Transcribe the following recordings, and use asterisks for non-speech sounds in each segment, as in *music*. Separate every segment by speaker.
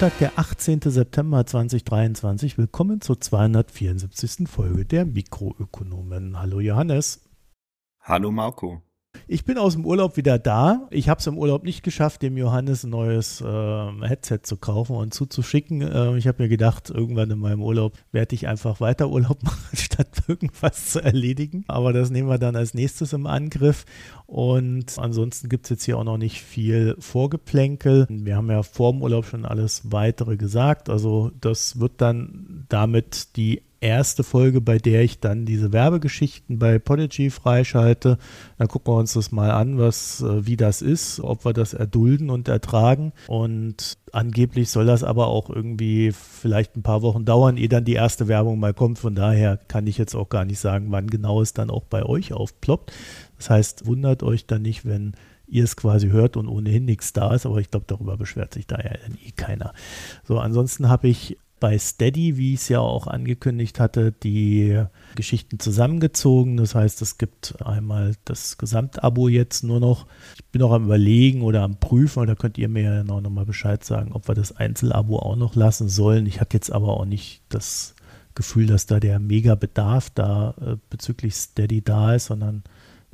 Speaker 1: Montag, der 18. September 2023. Willkommen zur 274. Folge der Mikroökonomen. Hallo Johannes.
Speaker 2: Hallo Marco.
Speaker 1: Ich bin aus dem Urlaub wieder da. Ich habe es im Urlaub nicht geschafft, dem Johannes ein neues äh, Headset zu kaufen und zuzuschicken. Äh, ich habe mir gedacht, irgendwann in meinem Urlaub werde ich einfach weiter *laughs* Urlaub machen, statt irgendwas zu erledigen. Aber das nehmen wir dann als nächstes im Angriff. Und ansonsten gibt es jetzt hier auch noch nicht viel Vorgeplänkel. Wir haben ja vor dem Urlaub schon alles weitere gesagt. Also das wird dann damit die erste Folge, bei der ich dann diese Werbegeschichten bei Podigy freischalte. Dann gucken wir uns das mal an, was, äh, wie das ist, ob wir das erdulden und ertragen. Und angeblich soll das aber auch irgendwie vielleicht ein paar Wochen dauern, ehe dann die erste Werbung mal kommt. Von daher kann ich jetzt auch gar nicht sagen, wann genau es dann auch bei euch aufploppt. Das heißt, wundert euch dann nicht, wenn ihr es quasi hört und ohnehin nichts da ist, aber ich glaube, darüber beschwert sich da ja eh keiner. So, ansonsten habe ich bei Steady, wie ich es ja auch angekündigt hatte, die Geschichten zusammengezogen. Das heißt, es gibt einmal das Gesamtabo jetzt nur noch. Ich bin auch am Überlegen oder am Prüfen, da könnt ihr mir ja noch mal Bescheid sagen, ob wir das Einzelabo auch noch lassen sollen. Ich hatte jetzt aber auch nicht das Gefühl, dass da der Mega-Bedarf da äh, bezüglich Steady da ist, sondern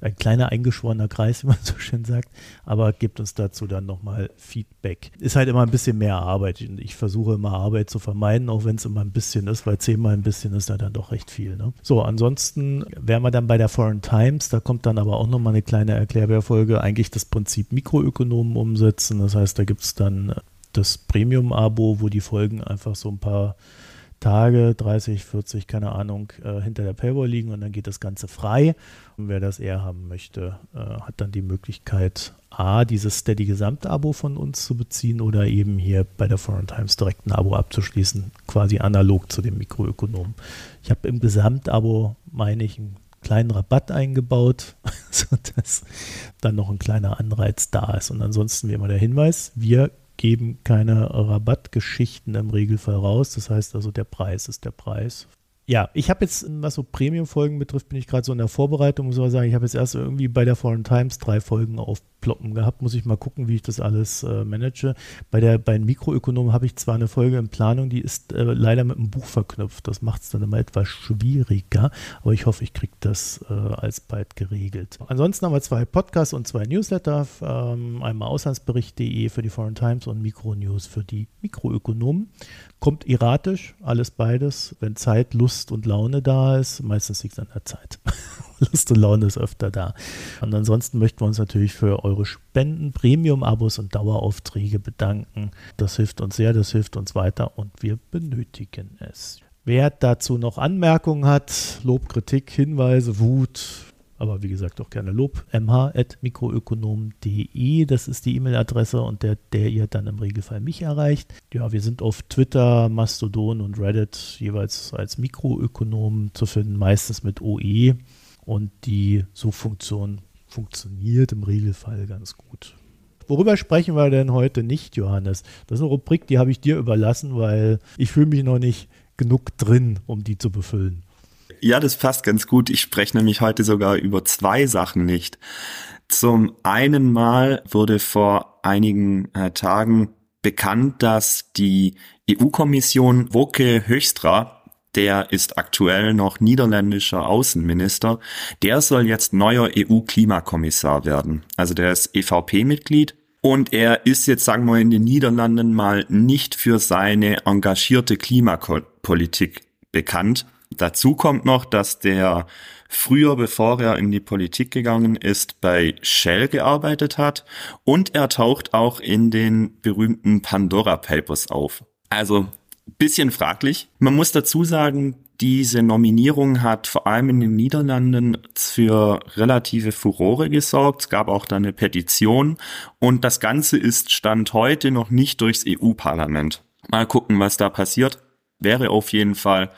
Speaker 1: ein kleiner eingeschworener Kreis, *laughs* wie man so schön sagt, aber gibt uns dazu dann nochmal Feedback. Ist halt immer ein bisschen mehr Arbeit. Ich versuche immer Arbeit zu vermeiden, auch wenn es immer ein bisschen ist, weil zehnmal ein bisschen ist ja dann doch recht viel. Ne? So, ansonsten wären wir dann bei der Foreign Times, da kommt dann aber auch nochmal eine kleine Erklärbärfolge, eigentlich das Prinzip Mikroökonomen umsetzen. Das heißt, da gibt es dann das Premium-Abo, wo die Folgen einfach so ein paar Tage, 30, 40, keine Ahnung, äh, hinter der Paywall liegen und dann geht das Ganze frei. Und wer das eher haben möchte, äh, hat dann die Möglichkeit, A, dieses Steady Gesamtabo von uns zu beziehen oder eben hier bei der Foreign Times direkt ein Abo abzuschließen, quasi analog zu dem Mikroökonom. Ich habe im Gesamtabo, meine ich, einen kleinen Rabatt eingebaut, *laughs* sodass dann noch ein kleiner Anreiz da ist. Und ansonsten wie immer der Hinweis, wir geben keine Rabattgeschichten im Regelfall raus. Das heißt also, der Preis ist der Preis ja, ich habe jetzt, was so Premium-Folgen betrifft, bin ich gerade so in der Vorbereitung, muss ich sagen. Ich habe jetzt erst irgendwie bei der Foreign Times drei Folgen aufploppen gehabt. Muss ich mal gucken, wie ich das alles äh, manage. Bei der bei den Mikroökonomen habe ich zwar eine Folge in Planung, die ist äh, leider mit einem Buch verknüpft. Das macht es dann immer etwas schwieriger, aber ich hoffe, ich kriege das äh, alsbald geregelt. Ansonsten haben wir zwei Podcasts und zwei Newsletter. Ähm, einmal auslandsbericht.de für die Foreign Times und Mikronews für die Mikroökonomen. Kommt erratisch, alles beides. Wenn Zeit, Lust und Laune da ist, meistens liegt es an der Zeit. *laughs* *laughs* Lust und Laune ist öfter da. Und ansonsten möchten wir uns natürlich für eure Spenden, Premium-Abos und Daueraufträge bedanken. Das hilft uns sehr, das hilft uns weiter und wir benötigen es. Wer dazu noch Anmerkungen hat, Lob, Kritik, Hinweise, Wut, aber wie gesagt auch gerne Lob, mh.mikroökonom.de, das ist die E-Mail-Adresse und der, der ihr dann im Regelfall mich erreicht. Ja, wir sind auf Twitter, Mastodon und Reddit jeweils als Mikroökonom zu finden, meistens mit OE und die Suchfunktion funktioniert im Regelfall ganz gut. Worüber sprechen wir denn heute nicht, Johannes? Das ist eine Rubrik, die habe ich dir überlassen, weil ich fühle mich noch nicht genug drin, um die zu befüllen.
Speaker 2: Ja, das passt ganz gut. Ich spreche nämlich heute sogar über zwei Sachen nicht. Zum einen Mal wurde vor einigen äh, Tagen bekannt, dass die EU-Kommission Woke Höchstra, der ist aktuell noch niederländischer Außenminister, der soll jetzt neuer EU-Klimakommissar werden. Also der ist EVP-Mitglied und er ist jetzt, sagen wir, in den Niederlanden mal nicht für seine engagierte Klimapolitik bekannt. Dazu kommt noch, dass der früher, bevor er in die Politik gegangen ist, bei Shell gearbeitet hat und er taucht auch in den berühmten Pandora Papers auf. Also bisschen fraglich. Man muss dazu sagen, diese Nominierung hat vor allem in den Niederlanden für relative Furore gesorgt. Es gab auch da eine Petition und das Ganze ist Stand heute noch nicht durchs EU-Parlament. Mal gucken, was da passiert. Wäre auf jeden Fall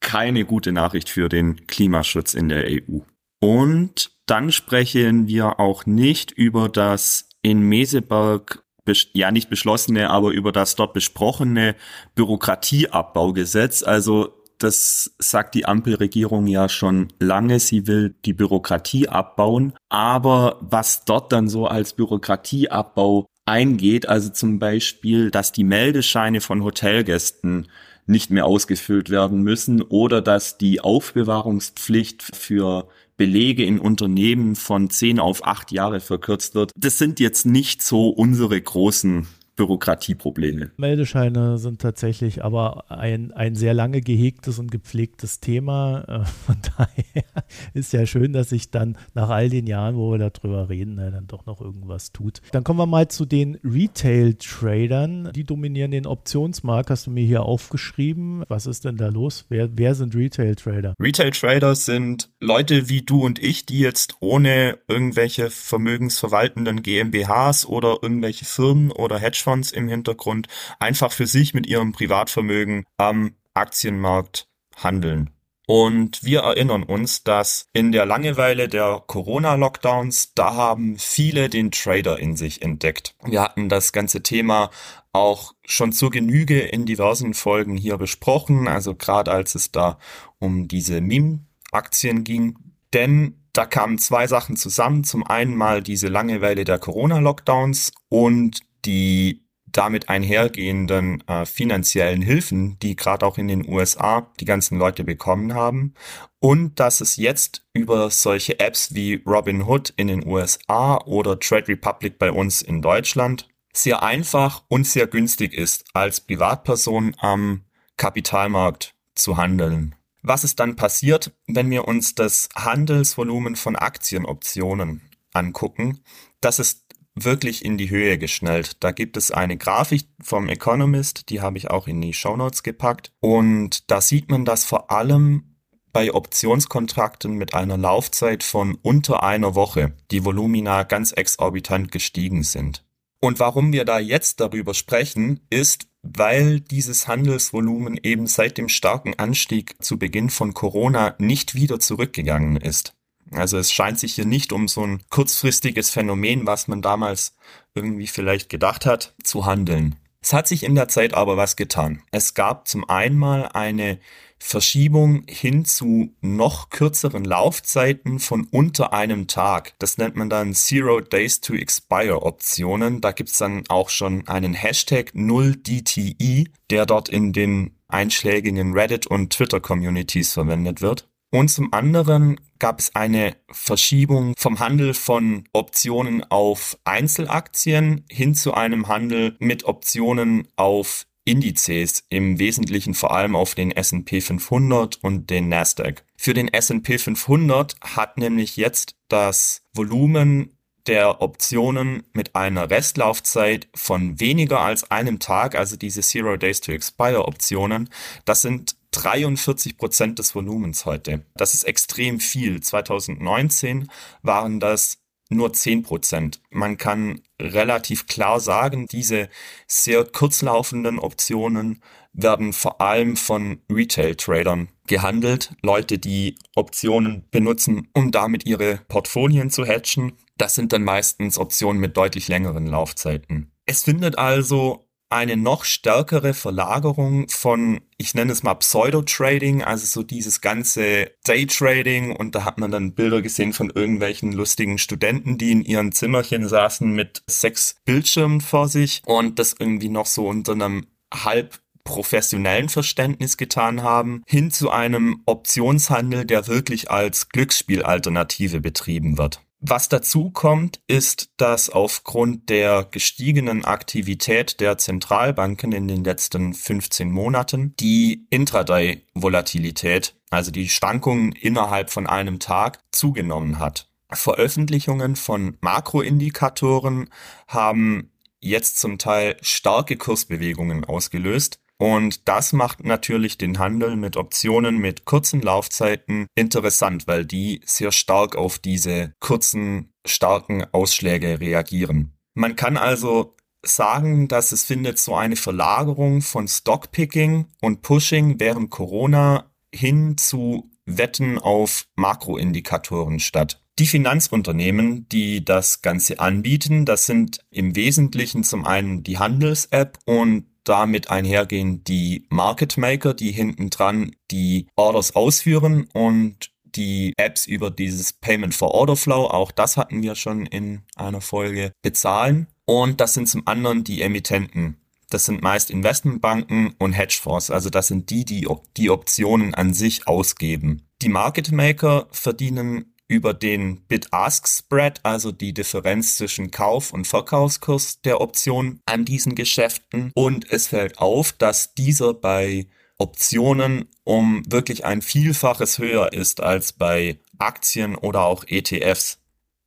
Speaker 2: keine gute Nachricht für den Klimaschutz in der EU. Und dann sprechen wir auch nicht über das in Meseberg ja nicht beschlossene, aber über das dort besprochene Bürokratieabbaugesetz. Also das sagt die Ampelregierung ja schon lange. Sie will die Bürokratie abbauen. Aber was dort dann so als Bürokratieabbau eingeht. Also zum Beispiel, dass die Meldescheine von Hotelgästen nicht mehr ausgefüllt werden müssen oder dass die Aufbewahrungspflicht für Belege in Unternehmen von zehn auf acht Jahre verkürzt wird. Das sind jetzt nicht so unsere großen Bürokratieprobleme.
Speaker 1: Meldescheine sind tatsächlich aber ein, ein sehr lange gehegtes und gepflegtes Thema. Äh, von *laughs* daher ist ja schön, dass sich dann nach all den Jahren, wo wir darüber reden, äh, dann doch noch irgendwas tut. Dann kommen wir mal zu den Retail-Tradern. Die dominieren den Optionsmarkt. Hast du mir hier aufgeschrieben? Was ist denn da los? Wer, wer sind Retail-Trader?
Speaker 2: Retail-Trader sind Leute wie du und ich, die jetzt ohne irgendwelche vermögensverwaltenden GmbHs oder irgendwelche Firmen oder Hedge Hedgefonds im Hintergrund einfach für sich mit ihrem Privatvermögen am Aktienmarkt handeln. Und wir erinnern uns, dass in der Langeweile der Corona-Lockdowns, da haben viele den Trader in sich entdeckt. Wir hatten das ganze Thema auch schon zur Genüge in diversen Folgen hier besprochen, also gerade als es da um diese Meme-Aktien ging. Denn da kamen zwei Sachen zusammen. Zum einen mal diese Langeweile der Corona-Lockdowns und die damit einhergehenden äh, finanziellen Hilfen, die gerade auch in den USA die ganzen Leute bekommen haben. Und dass es jetzt über solche Apps wie Robinhood in den USA oder Trade Republic bei uns in Deutschland sehr einfach und sehr günstig ist, als Privatperson am Kapitalmarkt zu handeln. Was ist dann passiert, wenn wir uns das Handelsvolumen von Aktienoptionen angucken? Das ist wirklich in die Höhe geschnellt. Da gibt es eine Grafik vom Economist, die habe ich auch in die Show Notes gepackt. Und da sieht man, dass vor allem bei Optionskontrakten mit einer Laufzeit von unter einer Woche die Volumina ganz exorbitant gestiegen sind. Und warum wir da jetzt darüber sprechen, ist, weil dieses Handelsvolumen eben seit dem starken Anstieg zu Beginn von Corona nicht wieder zurückgegangen ist. Also es scheint sich hier nicht um so ein kurzfristiges Phänomen, was man damals irgendwie vielleicht gedacht hat, zu handeln. Es hat sich in der Zeit aber was getan. Es gab zum einen mal eine Verschiebung hin zu noch kürzeren Laufzeiten von unter einem Tag. Das nennt man dann Zero Days to Expire Optionen. Da gibt's dann auch schon einen Hashtag 0DTI, der dort in den einschlägigen Reddit und Twitter Communities verwendet wird. Und zum anderen gab es eine Verschiebung vom Handel von Optionen auf Einzelaktien hin zu einem Handel mit Optionen auf Indizes, im Wesentlichen vor allem auf den S&P 500 und den Nasdaq. Für den S&P 500 hat nämlich jetzt das Volumen der Optionen mit einer Restlaufzeit von weniger als einem Tag, also diese Zero Days to Expire Optionen, das sind 43 Prozent des Volumens heute. Das ist extrem viel. 2019 waren das nur 10 Prozent. Man kann relativ klar sagen, diese sehr kurzlaufenden Optionen werden vor allem von Retail-Tradern gehandelt. Leute, die Optionen benutzen, um damit ihre Portfolien zu hatchen. Das sind dann meistens Optionen mit deutlich längeren Laufzeiten. Es findet also eine noch stärkere Verlagerung von, ich nenne es mal Pseudo-Trading, also so dieses ganze Day-Trading und da hat man dann Bilder gesehen von irgendwelchen lustigen Studenten, die in ihren Zimmerchen saßen mit sechs Bildschirmen vor sich und das irgendwie noch so unter einem halb professionellen Verständnis getan haben, hin zu einem Optionshandel, der wirklich als Glücksspielalternative betrieben wird. Was dazu kommt, ist, dass aufgrund der gestiegenen Aktivität der Zentralbanken in den letzten 15 Monaten die Intraday-Volatilität, also die Schwankungen innerhalb von einem Tag, zugenommen hat. Veröffentlichungen von Makroindikatoren haben jetzt zum Teil starke Kursbewegungen ausgelöst, und das macht natürlich den Handel mit Optionen mit kurzen Laufzeiten interessant, weil die sehr stark auf diese kurzen, starken Ausschläge reagieren. Man kann also sagen, dass es findet so eine Verlagerung von Stockpicking und Pushing während Corona hin zu Wetten auf Makroindikatoren statt. Die Finanzunternehmen, die das Ganze anbieten, das sind im Wesentlichen zum einen die Handels-App und damit einhergehen die Market Maker, die hinten dran die Orders ausführen und die Apps über dieses Payment for Order Flow, auch das hatten wir schon in einer Folge, bezahlen. Und das sind zum anderen die Emittenten. Das sind meist Investmentbanken und Hedgefonds. Also das sind die, die die Optionen an sich ausgeben. Die Market Maker verdienen über den Bid-Ask-Spread, also die Differenz zwischen Kauf- und Verkaufskurs der Option an diesen Geschäften. Und es fällt auf, dass dieser bei Optionen um wirklich ein Vielfaches höher ist als bei Aktien oder auch ETFs.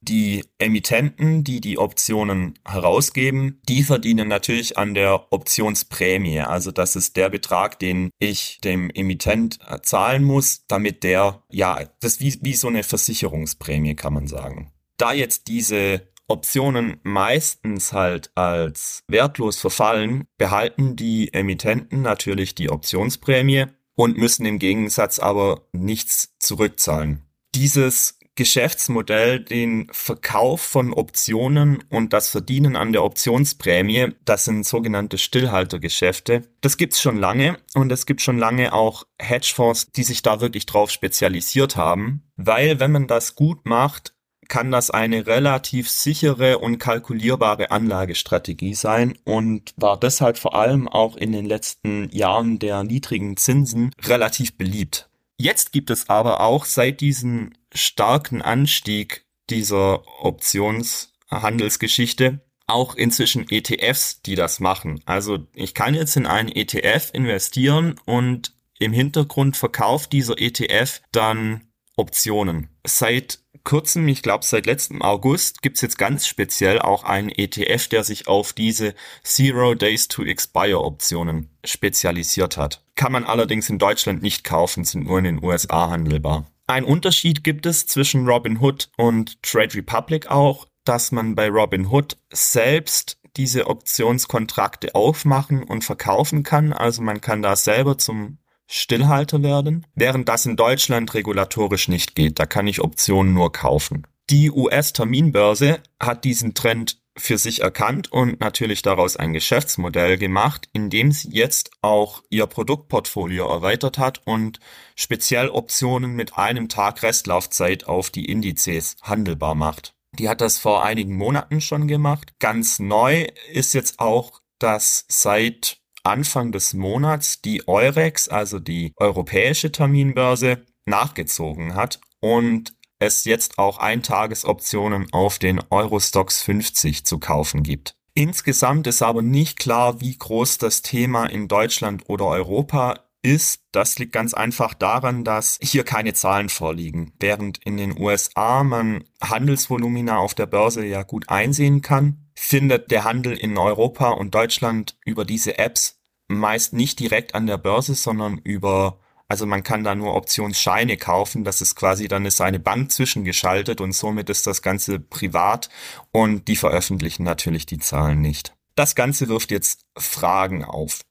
Speaker 2: Die Emittenten, die die Optionen herausgeben, die verdienen natürlich an der Optionsprämie. Also das ist der Betrag, den ich dem Emittent zahlen muss, damit der, ja, das ist wie, wie so eine Versicherungsprämie, kann man sagen. Da jetzt diese Optionen meistens halt als wertlos verfallen, behalten die Emittenten natürlich die Optionsprämie und müssen im Gegensatz aber nichts zurückzahlen. Dieses Geschäftsmodell den Verkauf von Optionen und das Verdienen an der Optionsprämie, das sind sogenannte Stillhaltergeschäfte. Das gibt's schon lange und es gibt schon lange auch Hedgefonds, die sich da wirklich drauf spezialisiert haben, weil wenn man das gut macht, kann das eine relativ sichere und kalkulierbare Anlagestrategie sein und war deshalb vor allem auch in den letzten Jahren der niedrigen Zinsen relativ beliebt. Jetzt gibt es aber auch seit diesem starken Anstieg dieser Optionshandelsgeschichte auch inzwischen ETFs, die das machen. Also ich kann jetzt in einen ETF investieren und im Hintergrund verkauft dieser ETF dann Optionen. Seit kurzem, ich glaube seit letztem August, gibt's jetzt ganz speziell auch einen ETF, der sich auf diese Zero Days to Expire Optionen spezialisiert hat. Kann man allerdings in Deutschland nicht kaufen, sind nur in den USA handelbar. Ein Unterschied gibt es zwischen Robinhood und Trade Republic auch, dass man bei Robinhood selbst diese Optionskontrakte aufmachen und verkaufen kann. Also man kann da selber zum Stillhalter werden, während das in Deutschland regulatorisch nicht geht. Da kann ich Optionen nur kaufen. Die US-Terminbörse hat diesen Trend für sich erkannt und natürlich daraus ein Geschäftsmodell gemacht, indem sie jetzt auch ihr Produktportfolio erweitert hat und speziell Optionen mit einem Tag Restlaufzeit auf die Indizes handelbar macht. Die hat das vor einigen Monaten schon gemacht. Ganz neu ist jetzt auch, dass seit Anfang des Monats die Eurex, also die europäische Terminbörse, nachgezogen hat und es jetzt auch Eintagesoptionen auf den Eurostox 50 zu kaufen gibt. Insgesamt ist aber nicht klar, wie groß das Thema in Deutschland oder Europa ist. Das liegt ganz einfach daran, dass hier keine Zahlen vorliegen. Während in den USA man Handelsvolumina auf der Börse ja gut einsehen kann, findet der Handel in Europa und Deutschland über diese Apps meist nicht direkt an der Börse, sondern über, also man kann da nur Optionsscheine kaufen. Das ist quasi, dann ist eine Bank zwischengeschaltet und somit ist das Ganze privat und die veröffentlichen natürlich die Zahlen nicht. Das Ganze wirft jetzt Fragen auf.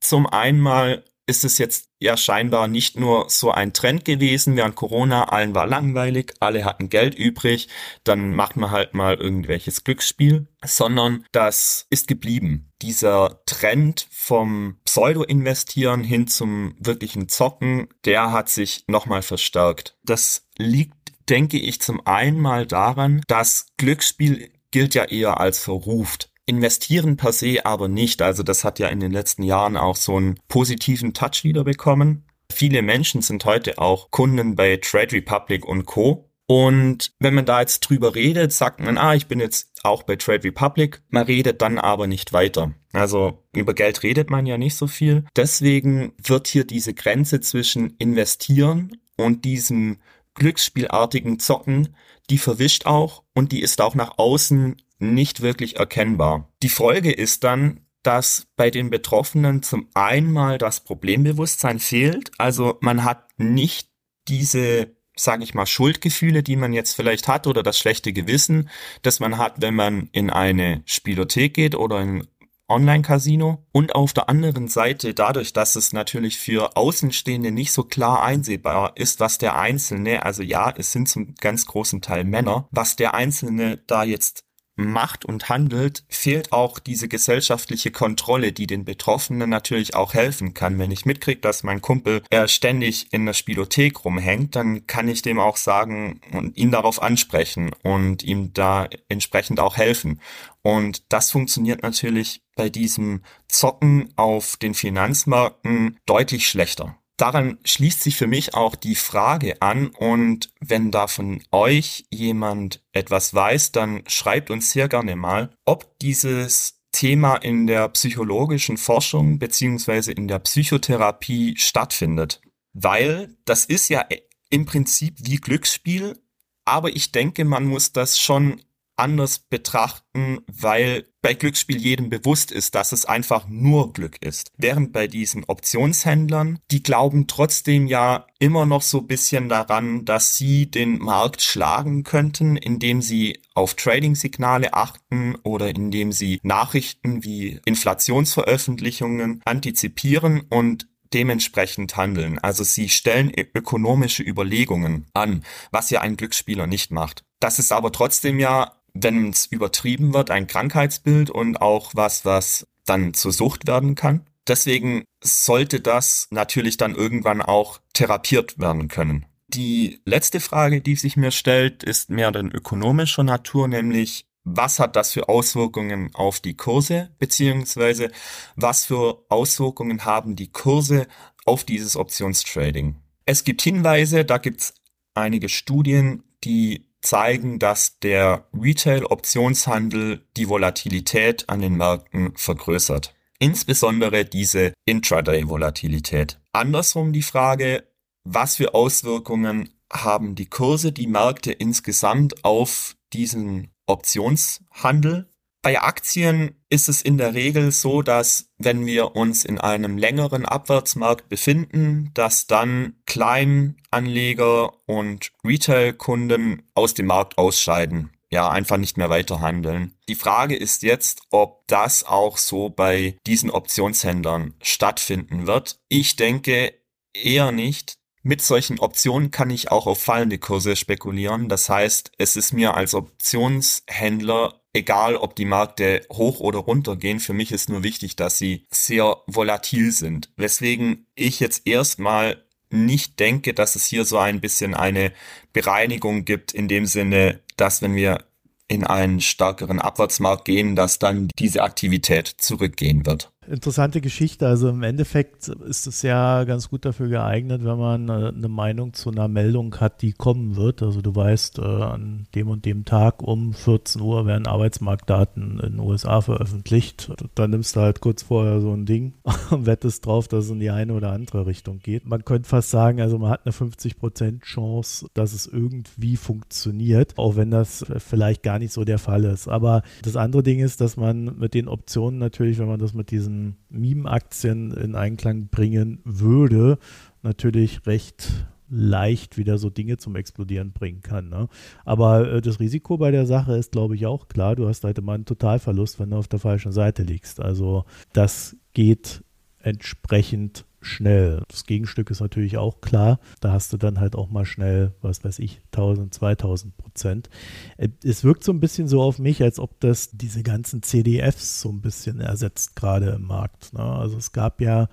Speaker 2: Zum einen mal ist es jetzt ja scheinbar nicht nur so ein Trend gewesen, während Corona allen war langweilig, alle hatten Geld übrig, dann macht man halt mal irgendwelches Glücksspiel, sondern das ist geblieben. Dieser Trend vom Pseudo-Investieren hin zum wirklichen Zocken, der hat sich nochmal verstärkt. Das liegt, denke ich, zum einen mal daran, dass Glücksspiel gilt ja eher als verruft. Investieren per se aber nicht. Also das hat ja in den letzten Jahren auch so einen positiven Touch wieder bekommen. Viele Menschen sind heute auch Kunden bei Trade Republic und Co. Und wenn man da jetzt drüber redet, sagt man, ah, ich bin jetzt auch bei Trade Republic. Man redet dann aber nicht weiter. Also über Geld redet man ja nicht so viel. Deswegen wird hier diese Grenze zwischen investieren und diesem glücksspielartigen Zocken, die verwischt auch und die ist auch nach außen nicht wirklich erkennbar. Die Folge ist dann, dass bei den Betroffenen zum einen mal das Problembewusstsein fehlt. Also man hat nicht diese, sage ich mal, Schuldgefühle, die man jetzt vielleicht hat oder das schlechte Gewissen, das man hat, wenn man in eine Spielothek geht oder in Online-Casino und auf der anderen Seite dadurch, dass es natürlich für Außenstehende nicht so klar einsehbar ist, was der Einzelne, also ja, es sind zum ganz großen Teil Männer, was der Einzelne da jetzt macht und handelt, fehlt auch diese gesellschaftliche Kontrolle, die den Betroffenen natürlich auch helfen kann. Wenn ich mitkriege, dass mein Kumpel er ständig in der Spielothek rumhängt, dann kann ich dem auch sagen und ihn darauf ansprechen und ihm da entsprechend auch helfen. Und das funktioniert natürlich bei diesem Zocken auf den Finanzmärkten deutlich schlechter daran schließt sich für mich auch die Frage an und wenn da von euch jemand etwas weiß, dann schreibt uns sehr gerne mal, ob dieses Thema in der psychologischen Forschung beziehungsweise in der Psychotherapie stattfindet. Weil das ist ja im Prinzip wie Glücksspiel, aber ich denke, man muss das schon anders betrachten, weil bei Glücksspiel jedem bewusst ist, dass es einfach nur Glück ist. Während bei diesen Optionshändlern, die glauben trotzdem ja immer noch so bisschen daran, dass sie den Markt schlagen könnten, indem sie auf Trading-Signale achten oder indem sie Nachrichten wie Inflationsveröffentlichungen antizipieren und dementsprechend handeln. Also sie stellen ökonomische Überlegungen an, was ja ein Glücksspieler nicht macht. Das ist aber trotzdem ja wenn es übertrieben wird, ein Krankheitsbild und auch was, was dann zur Sucht werden kann. Deswegen sollte das natürlich dann irgendwann auch therapiert werden können. Die letzte Frage, die sich mir stellt, ist mehr dann ökonomischer Natur, nämlich was hat das für Auswirkungen auf die Kurse, beziehungsweise was für Auswirkungen haben die Kurse auf dieses Optionstrading. Es gibt Hinweise, da gibt es einige Studien, die zeigen, dass der Retail-Optionshandel die Volatilität an den Märkten vergrößert. Insbesondere diese Intraday-Volatilität. Andersrum die Frage, was für Auswirkungen haben die Kurse, die Märkte insgesamt auf diesen Optionshandel? Bei Aktien ist es in der Regel so, dass wenn wir uns in einem längeren Abwärtsmarkt befinden, dass dann Kleinanleger und Retail-Kunden aus dem Markt ausscheiden. Ja, einfach nicht mehr weiterhandeln. Die Frage ist jetzt, ob das auch so bei diesen Optionshändlern stattfinden wird. Ich denke eher nicht, mit solchen Optionen kann ich auch auf fallende Kurse spekulieren. Das heißt, es ist mir als Optionshändler egal ob die Märkte hoch oder runter gehen, für mich ist nur wichtig, dass sie sehr volatil sind. Weswegen ich jetzt erstmal nicht denke, dass es hier so ein bisschen eine Bereinigung gibt, in dem Sinne, dass wenn wir in einen stärkeren Abwärtsmarkt gehen, dass dann diese Aktivität zurückgehen wird
Speaker 1: interessante Geschichte. Also im Endeffekt ist es ja ganz gut dafür geeignet, wenn man äh, eine Meinung zu einer Meldung hat, die kommen wird. Also du weißt, äh, an dem und dem Tag um 14 Uhr werden Arbeitsmarktdaten in den USA veröffentlicht. Dann nimmst du halt kurz vorher so ein Ding *laughs* und wettest drauf, dass es in die eine oder andere Richtung geht. Man könnte fast sagen, also man hat eine 50% Chance, dass es irgendwie funktioniert, auch wenn das vielleicht gar nicht so der Fall ist. Aber das andere Ding ist, dass man mit den Optionen natürlich, wenn man das mit diesen Meme-Aktien in Einklang bringen würde, natürlich recht leicht wieder so Dinge zum Explodieren bringen kann. Ne? Aber äh, das Risiko bei der Sache ist, glaube ich, auch klar. Du hast halt immer einen Totalverlust, wenn du auf der falschen Seite liegst. Also das geht entsprechend schnell. Das Gegenstück ist natürlich auch klar. Da hast du dann halt auch mal schnell, was weiß ich, 1000, 2000 Prozent. Äh, es wirkt so ein bisschen so auf mich, als ob das diese ganzen CDFs so ein bisschen ersetzt gerade im Markt. Ne? Also es gab ja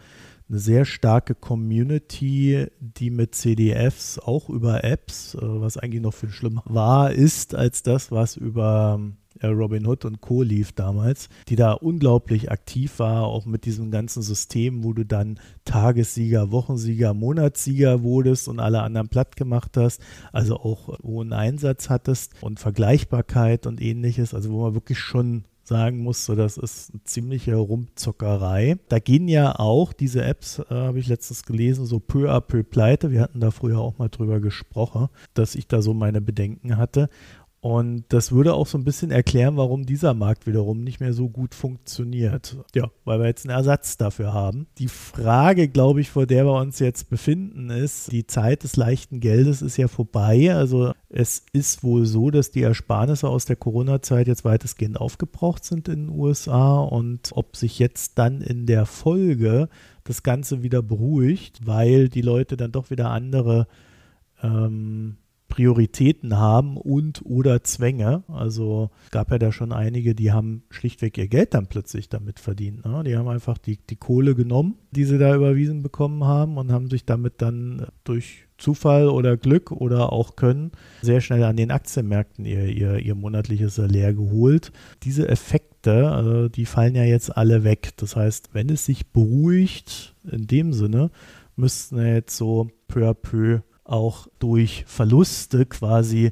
Speaker 1: eine sehr starke Community, die mit CDFs auch über Apps, äh, was eigentlich noch viel schlimmer war, ist als das, was über äh, Robin Hood und Co. lief damals, die da unglaublich aktiv war, auch mit diesem ganzen System, wo du dann Tagessieger, Wochensieger, Monatssieger wurdest und alle anderen platt gemacht hast, also auch hohen Einsatz hattest und Vergleichbarkeit und ähnliches, also wo man wirklich schon sagen muss, so das ist eine ziemliche Rumzockerei. Da gehen ja auch diese Apps, äh, habe ich letztens gelesen, so peu à peu pleite. Wir hatten da früher auch mal drüber gesprochen, dass ich da so meine Bedenken hatte. Und das würde auch so ein bisschen erklären, warum dieser Markt wiederum nicht mehr so gut funktioniert. Ja, weil wir jetzt einen Ersatz dafür haben. Die Frage, glaube ich, vor der wir uns jetzt befinden, ist, die Zeit des leichten Geldes ist ja vorbei. Also es ist wohl so, dass die Ersparnisse aus der Corona-Zeit jetzt weitestgehend aufgebraucht sind in den USA und ob sich jetzt dann in der Folge das Ganze wieder beruhigt, weil die Leute dann doch wieder andere ähm, Prioritäten haben und oder Zwänge. Also gab ja da schon einige, die haben schlichtweg ihr Geld dann plötzlich damit verdient. Ne? Die haben einfach die, die Kohle genommen, die sie da überwiesen bekommen haben und haben sich damit dann durch Zufall oder Glück oder auch Können sehr schnell an den Aktienmärkten ihr, ihr, ihr monatliches Salär geholt. Diese Effekte, also die fallen ja jetzt alle weg. Das heißt, wenn es sich beruhigt, in dem Sinne, müssten jetzt so peu à peu auch durch Verluste quasi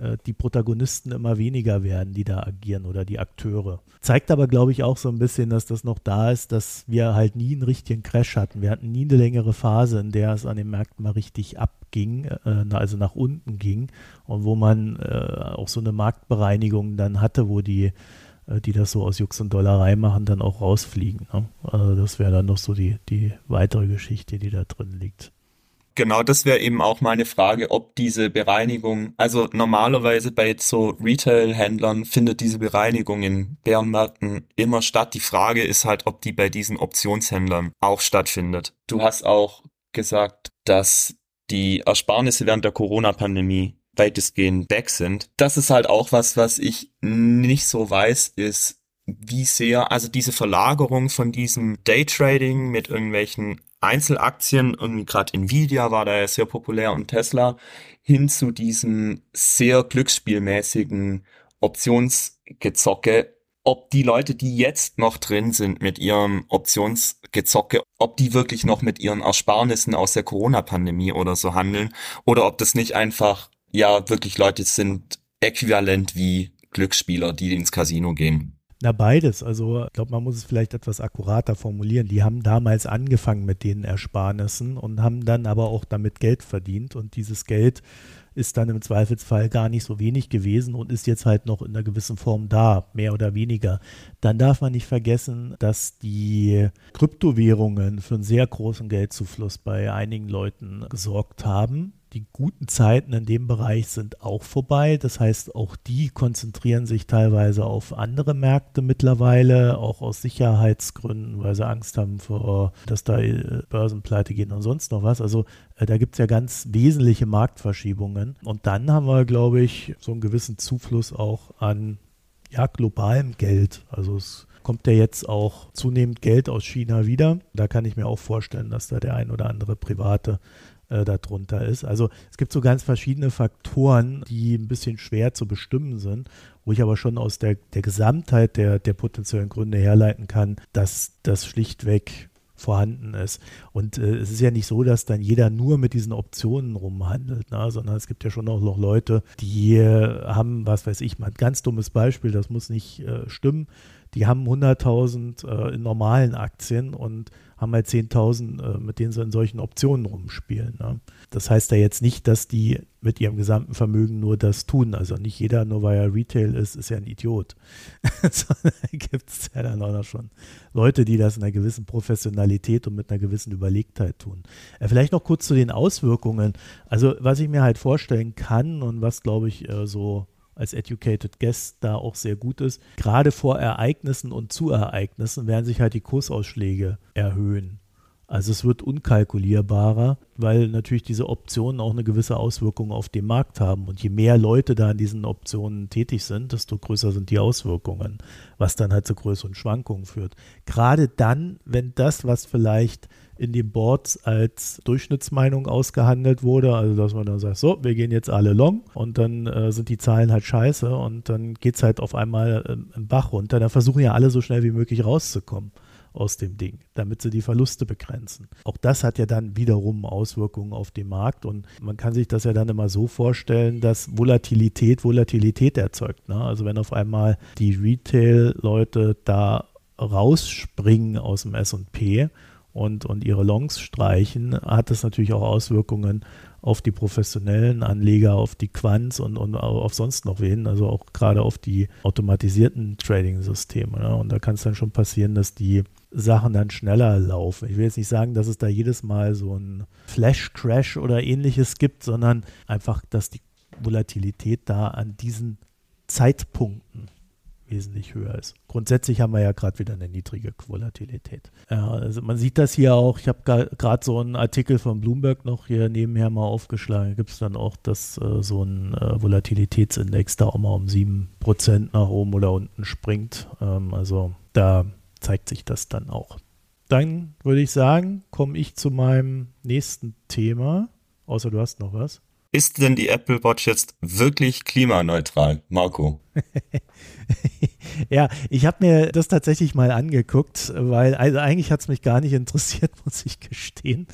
Speaker 1: äh, die Protagonisten immer weniger werden, die da agieren oder die Akteure. Zeigt aber, glaube ich, auch so ein bisschen, dass das noch da ist, dass wir halt nie einen richtigen Crash hatten. Wir hatten nie eine längere Phase, in der es an den Märkten mal richtig abging, äh, also nach unten ging und wo man äh, auch so eine Marktbereinigung dann hatte, wo die die das so aus Jux und Dollerei machen, dann auch rausfliegen. Ne? Also das wäre dann noch so die, die weitere Geschichte, die da drin liegt.
Speaker 2: Genau, das wäre eben auch meine Frage, ob diese Bereinigung, also normalerweise bei so Retail-Händlern findet diese Bereinigung in Bärenmärkten immer statt. Die Frage ist halt, ob die bei diesen Optionshändlern auch stattfindet. Du hast auch gesagt, dass die Ersparnisse während der Corona-Pandemie weitestgehend weg sind. Das ist halt auch was, was ich nicht so weiß, ist, wie sehr, also diese Verlagerung von diesem Daytrading mit irgendwelchen Einzelaktien, und gerade Nvidia war da ja sehr populär und Tesla, hin zu diesem sehr glücksspielmäßigen Optionsgezocke, ob die Leute, die jetzt noch drin sind mit ihrem Optionsgezocke, ob die wirklich noch mit ihren Ersparnissen aus der Corona-Pandemie oder so handeln, oder ob das nicht einfach, ja, wirklich Leute sind äquivalent wie Glücksspieler, die ins Casino gehen.
Speaker 1: Na, beides. Also, ich glaube, man muss es vielleicht etwas akkurater formulieren. Die haben damals angefangen mit den Ersparnissen und haben dann aber auch damit Geld verdient. Und dieses Geld ist dann im Zweifelsfall gar nicht so wenig gewesen und ist jetzt halt noch in einer gewissen Form da, mehr oder weniger. Dann darf man nicht vergessen, dass die Kryptowährungen für einen sehr großen Geldzufluss bei einigen Leuten gesorgt haben die guten Zeiten in dem Bereich sind auch vorbei. Das heißt, auch die konzentrieren sich teilweise auf andere Märkte mittlerweile, auch aus Sicherheitsgründen, weil sie Angst haben vor, dass da äh, Börsenpleite gehen und sonst noch was. Also äh, da gibt es ja ganz wesentliche Marktverschiebungen. Und dann haben wir, glaube ich, so einen gewissen Zufluss auch an ja, globalem Geld. Also es kommt ja jetzt auch zunehmend Geld aus China wieder. Da kann ich mir auch vorstellen, dass da der ein oder andere private äh, darunter ist. Also es gibt so ganz verschiedene Faktoren, die ein bisschen schwer zu bestimmen sind, wo ich aber schon aus der, der Gesamtheit der, der potenziellen Gründe herleiten kann, dass das schlichtweg vorhanden ist. Und äh, es ist ja nicht so, dass dann jeder nur mit diesen Optionen rumhandelt, ne? sondern es gibt ja schon auch noch Leute, die äh, haben, was weiß ich, mal ein ganz dummes Beispiel, das muss nicht äh, stimmen, die haben 100.000 äh, in normalen Aktien und haben halt 10.000, äh, mit denen sie in solchen Optionen rumspielen. Ne? Das heißt ja jetzt nicht, dass die mit ihrem gesamten Vermögen nur das tun. Also nicht jeder, nur weil er Retail ist, ist ja ein Idiot. *laughs* Sondern gibt es ja dann auch noch schon Leute, die das in einer gewissen Professionalität und mit einer gewissen Überlegtheit tun. Äh, vielleicht noch kurz zu den Auswirkungen. Also was ich mir halt vorstellen kann und was, glaube ich, äh, so als Educated Guest da auch sehr gut ist. Gerade vor Ereignissen und zu Ereignissen werden sich halt die Kursausschläge erhöhen. Also es wird unkalkulierbarer, weil natürlich diese Optionen auch eine gewisse Auswirkung auf den Markt haben. Und je mehr Leute da an diesen Optionen tätig sind, desto größer sind die Auswirkungen, was dann halt zu größeren Schwankungen führt. Gerade dann, wenn das, was vielleicht in den Boards als Durchschnittsmeinung ausgehandelt wurde. Also, dass man dann sagt, so, wir gehen jetzt alle long und dann äh, sind die Zahlen halt scheiße und dann geht es halt auf einmal ähm, im Bach runter. Da versuchen ja alle so schnell wie möglich rauszukommen aus dem Ding, damit sie die Verluste begrenzen. Auch das hat ja dann wiederum Auswirkungen auf den Markt und man kann sich das ja dann immer so vorstellen, dass Volatilität Volatilität erzeugt. Ne? Also wenn auf einmal die Retail-Leute da rausspringen aus dem S&P und, und ihre Longs streichen, hat das natürlich auch Auswirkungen auf die professionellen Anleger, auf die Quants und, und auf sonst noch wen, also auch gerade auf die automatisierten Trading-Systeme. Ne? Und da kann es dann schon passieren, dass die Sachen dann schneller laufen. Ich will jetzt nicht sagen, dass es da jedes Mal so ein Flash-Crash oder ähnliches gibt, sondern einfach, dass die Volatilität da an diesen Zeitpunkten wesentlich höher ist. Grundsätzlich haben wir ja gerade wieder eine niedrige Volatilität. Ja, also man sieht das hier auch, ich habe gerade so einen Artikel von Bloomberg noch hier nebenher mal aufgeschlagen. Da gibt es dann auch, dass äh, so ein äh, Volatilitätsindex da auch mal um 7% nach oben oder unten springt. Ähm, also da zeigt sich das dann auch. Dann würde ich sagen, komme ich zu meinem nächsten Thema. Außer du hast noch was.
Speaker 2: Ist denn die Apple Watch jetzt wirklich klimaneutral, Marco? *laughs*
Speaker 1: ja, ich habe mir das tatsächlich mal angeguckt, weil also eigentlich hat es mich gar nicht interessiert, *laughs* muss ich gestehen.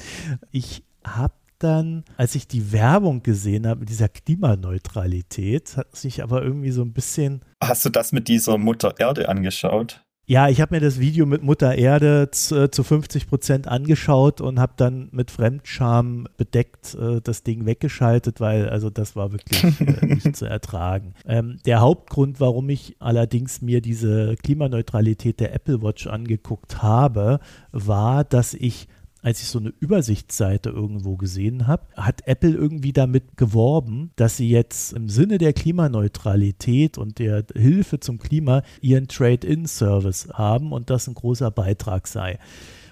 Speaker 1: Ich habe dann, als ich die Werbung gesehen habe mit dieser Klimaneutralität, hat sich aber irgendwie so ein bisschen.
Speaker 2: Hast du das mit dieser Mutter Erde angeschaut?
Speaker 1: Ja, ich habe mir das Video mit Mutter Erde zu, zu 50 Prozent angeschaut und habe dann mit Fremdscham bedeckt äh, das Ding weggeschaltet, weil also das war wirklich *laughs* äh, nicht zu ertragen. Ähm, der Hauptgrund, warum ich allerdings mir diese Klimaneutralität der Apple Watch angeguckt habe, war, dass ich als ich so eine Übersichtsseite irgendwo gesehen habe, hat Apple irgendwie damit geworben, dass sie jetzt im Sinne der Klimaneutralität und der Hilfe zum Klima ihren Trade-in-Service haben und das ein großer Beitrag sei.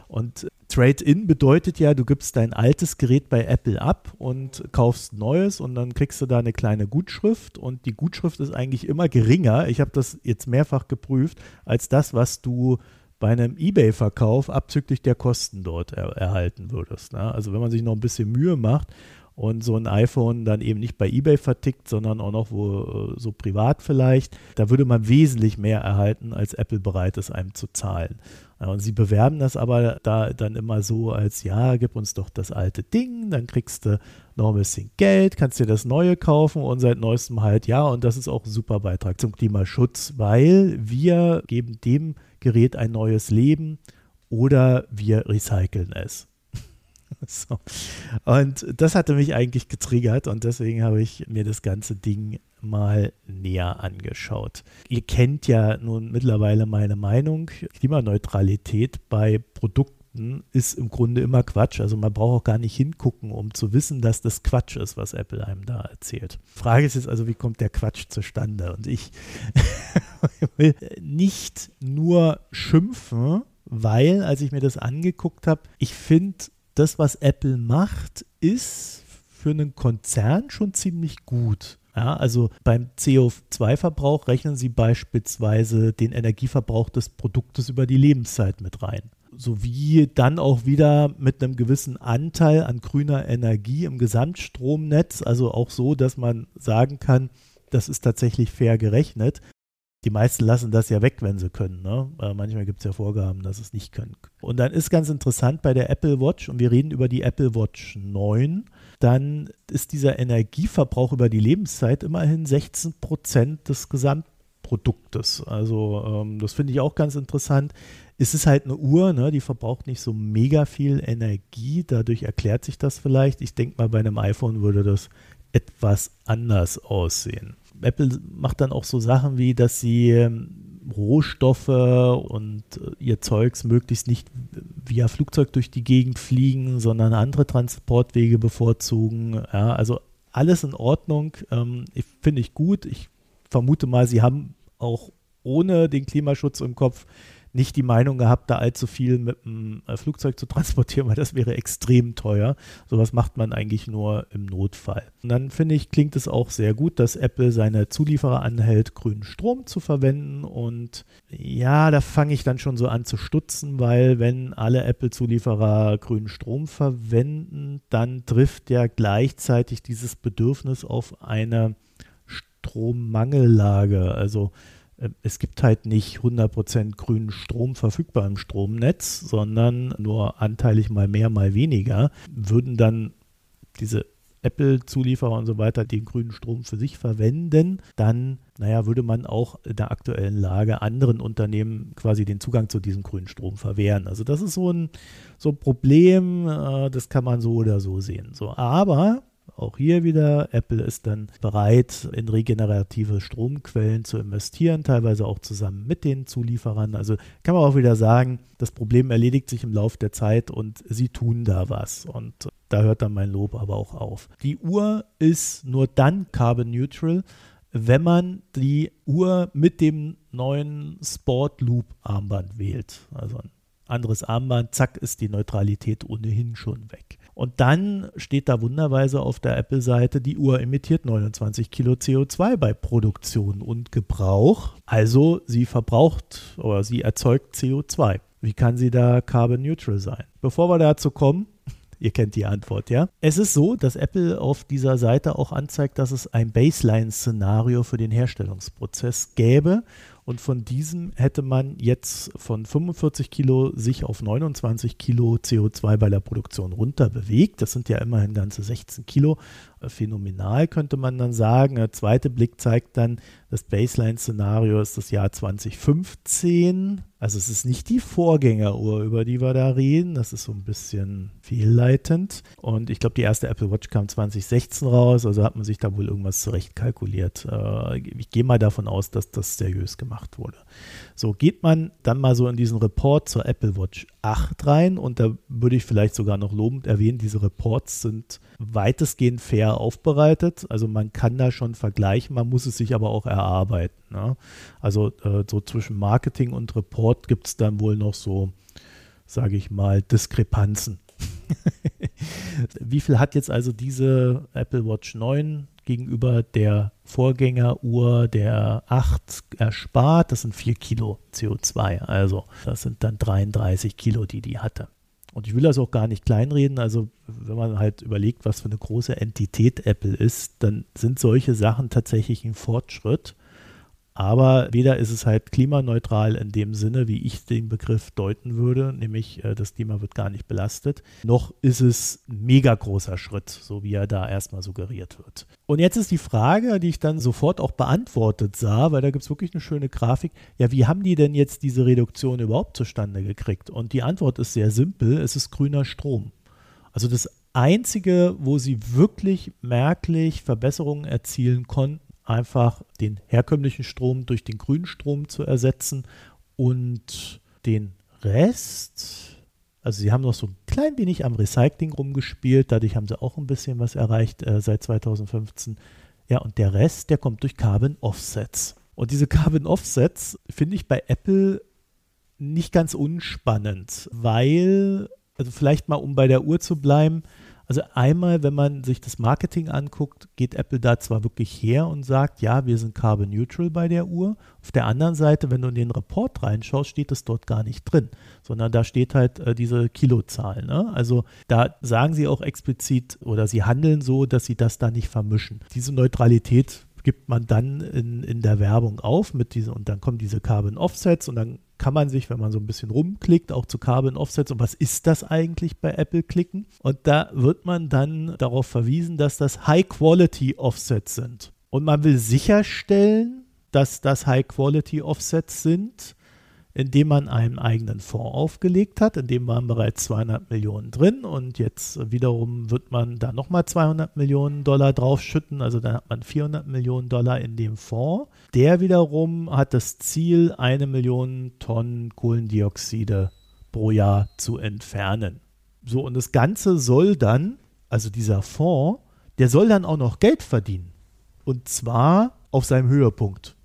Speaker 1: Und Trade-in bedeutet ja, du gibst dein altes Gerät bei Apple ab und kaufst neues und dann kriegst du da eine kleine Gutschrift und die Gutschrift ist eigentlich immer geringer, ich habe das jetzt mehrfach geprüft, als das, was du bei einem Ebay-Verkauf abzüglich der Kosten dort er, erhalten würdest. Ne? Also wenn man sich noch ein bisschen Mühe macht und so ein iPhone dann eben nicht bei eBay vertickt, sondern auch noch wo äh, so privat vielleicht, da würde man wesentlich mehr erhalten, als Apple bereit ist, einem zu zahlen. und sie bewerben das aber da dann immer so als, ja, gib uns doch das alte Ding, dann kriegst du noch ein bisschen Geld, kannst dir das neue kaufen und seit neuestem halt, ja, und das ist auch ein super Beitrag zum Klimaschutz, weil wir geben dem Gerät ein neues Leben oder wir recyceln es. *laughs* so. Und das hatte mich eigentlich getriggert und deswegen habe ich mir das ganze Ding mal näher angeschaut. Ihr kennt ja nun mittlerweile meine Meinung. Klimaneutralität bei Produkten ist im Grunde immer Quatsch. Also man braucht auch gar nicht hingucken, um zu wissen, dass das Quatsch ist, was Apple einem da erzählt. Frage ist jetzt also, wie kommt der Quatsch zustande? Und ich *laughs* will nicht nur schimpfen, weil, als ich mir das angeguckt habe, ich finde, das, was Apple macht, ist für einen Konzern schon ziemlich gut. Ja, also beim CO2-Verbrauch rechnen Sie beispielsweise den Energieverbrauch des Produktes über die Lebenszeit mit rein. Sowie dann auch wieder mit einem gewissen Anteil an grüner Energie im Gesamtstromnetz, also auch so, dass man sagen kann, das ist tatsächlich fair gerechnet die meisten lassen das ja weg, wenn sie können. Ne? Äh, manchmal gibt es ja Vorgaben, dass es nicht können. Und dann ist ganz interessant bei der Apple Watch, und wir reden über die Apple Watch 9, dann ist dieser Energieverbrauch über die Lebenszeit immerhin 16 Prozent des Gesamtproduktes. Also ähm, das finde ich auch ganz interessant. Es ist halt eine Uhr, ne? die verbraucht nicht so mega viel Energie, dadurch erklärt sich das vielleicht. Ich denke mal, bei einem iPhone würde das etwas anders aussehen. Apple macht dann auch so Sachen wie, dass sie ähm, Rohstoffe und äh, ihr Zeugs möglichst nicht via Flugzeug durch die Gegend fliegen, sondern andere Transportwege bevorzugen. Ja, also alles in Ordnung, ähm, finde ich gut. Ich vermute mal, sie haben auch ohne den Klimaschutz im Kopf nicht die Meinung gehabt, da allzu viel mit dem äh, Flugzeug zu *laughs* transportieren, weil das wäre extrem teuer. Sowas macht man eigentlich nur im Notfall. Und dann finde ich, klingt es auch sehr gut, dass Apple seine Zulieferer anhält, grünen Strom zu verwenden. Und ja, da fange ich dann schon so an zu stutzen, weil wenn alle Apple-Zulieferer grünen Strom verwenden, dann trifft ja gleichzeitig dieses Bedürfnis auf eine Strommangellage. Also äh, es gibt halt nicht 100% grünen Strom verfügbar im Stromnetz, sondern nur anteilig mal mehr, mal weniger, würden dann diese Apple-Zulieferer und so weiter den grünen Strom für sich verwenden, dann, naja, würde man auch in der aktuellen Lage anderen Unternehmen quasi den Zugang zu diesem grünen Strom verwehren. Also das ist so ein, so ein Problem, äh, das kann man so oder so sehen. So, aber auch hier wieder, Apple ist dann bereit, in regenerative Stromquellen zu investieren, teilweise auch zusammen mit den Zulieferern. Also kann man auch wieder sagen, das Problem erledigt sich im Laufe der Zeit und sie tun da was. Und da hört dann mein Lob aber auch auf. Die Uhr ist nur dann carbon neutral, wenn man die Uhr mit dem neuen Sport Loop Armband wählt. Also ein anderes Armband, zack, ist die Neutralität ohnehin schon weg. Und dann steht da wunderweise auf der Apple-Seite, die Uhr emittiert 29 Kilo CO2 bei Produktion und Gebrauch. Also sie verbraucht oder sie erzeugt CO2. Wie kann sie da carbon neutral sein? Bevor wir dazu kommen, *laughs* Ihr kennt die Antwort, ja? Es ist so, dass Apple auf dieser Seite auch anzeigt, dass es ein Baseline-Szenario für den Herstellungsprozess gäbe und von diesem hätte man jetzt von 45 Kilo sich auf 29 Kilo CO2 bei der Produktion runter bewegt. Das sind ja immerhin ganze 16 Kilo. Äh, phänomenal könnte man dann sagen. Der zweite Blick zeigt dann, das Baseline-Szenario ist das Jahr 2015. Also es ist nicht die Vorgängeruhr, über die wir da reden. Das ist so ein bisschen fehlleitend. Und ich glaube, die erste Apple Watch kam 2016 raus. Also hat man sich da wohl irgendwas zurecht kalkuliert. Äh, ich gehe mal davon aus, dass das seriös gemacht gemacht wurde. So geht man dann mal so in diesen Report zur Apple Watch 8 rein und da würde ich vielleicht sogar noch lobend erwähnen, diese Reports sind weitestgehend fair aufbereitet. Also man kann da schon vergleichen, man muss es sich aber auch erarbeiten. Ne? Also äh, so zwischen Marketing und Report gibt es dann wohl noch so, sage ich mal, Diskrepanzen. *laughs* Wie viel hat jetzt also diese Apple Watch 9 gegenüber der Vorgängeruhr der 8 erspart. Das sind 4 Kilo CO2. Also das sind dann 33 Kilo, die die hatte. Und ich will das auch gar nicht kleinreden. Also wenn man halt überlegt, was für eine große Entität Apple ist, dann sind solche Sachen tatsächlich ein Fortschritt. Aber weder ist es halt klimaneutral in dem Sinne, wie ich den Begriff deuten würde, nämlich äh, das Klima wird gar nicht belastet, noch ist es ein mega großer Schritt, so wie er da erstmal suggeriert wird. Und jetzt ist die Frage, die ich dann sofort auch beantwortet sah, weil da gibt es wirklich eine schöne Grafik. Ja, wie haben die denn jetzt diese Reduktion überhaupt zustande gekriegt? Und die Antwort ist sehr simpel, es ist grüner Strom. Also das Einzige, wo sie wirklich merklich Verbesserungen erzielen konnten, einfach den herkömmlichen Strom durch den grünen Strom zu ersetzen und den Rest, also sie haben noch so ein klein wenig am Recycling rumgespielt, dadurch haben sie auch ein bisschen was erreicht äh, seit 2015. Ja, und der Rest, der kommt durch Carbon Offsets. Und diese Carbon Offsets finde ich bei Apple nicht ganz unspannend, weil, also vielleicht mal um bei der Uhr zu bleiben, also einmal, wenn man sich das Marketing anguckt, geht Apple da zwar wirklich her und sagt, ja, wir sind carbon neutral bei der Uhr. Auf der anderen Seite, wenn du in den Report reinschaust, steht es dort gar nicht drin, sondern da steht halt äh, diese Kilozahl. Ne? Also da sagen sie auch explizit oder sie handeln so, dass sie das da nicht vermischen. Diese Neutralität gibt man dann in, in der Werbung auf mit diese, und dann kommen diese Carbon Offsets und dann kann man sich, wenn man so ein bisschen rumklickt, auch zu Carbon Offsets und was ist das eigentlich bei Apple klicken? Und da wird man dann darauf verwiesen, dass das High-Quality Offsets sind. Und man will sicherstellen, dass das High-Quality Offsets sind indem man einen eigenen Fonds aufgelegt hat. In dem waren bereits 200 Millionen drin und jetzt wiederum wird man da nochmal 200 Millionen Dollar draufschütten. Also dann hat man 400 Millionen Dollar in dem Fonds. Der wiederum hat das Ziel, eine Million Tonnen Kohlendioxide pro Jahr zu entfernen. So, und das Ganze soll dann, also dieser Fonds, der soll dann auch noch Geld verdienen. Und zwar auf seinem Höhepunkt.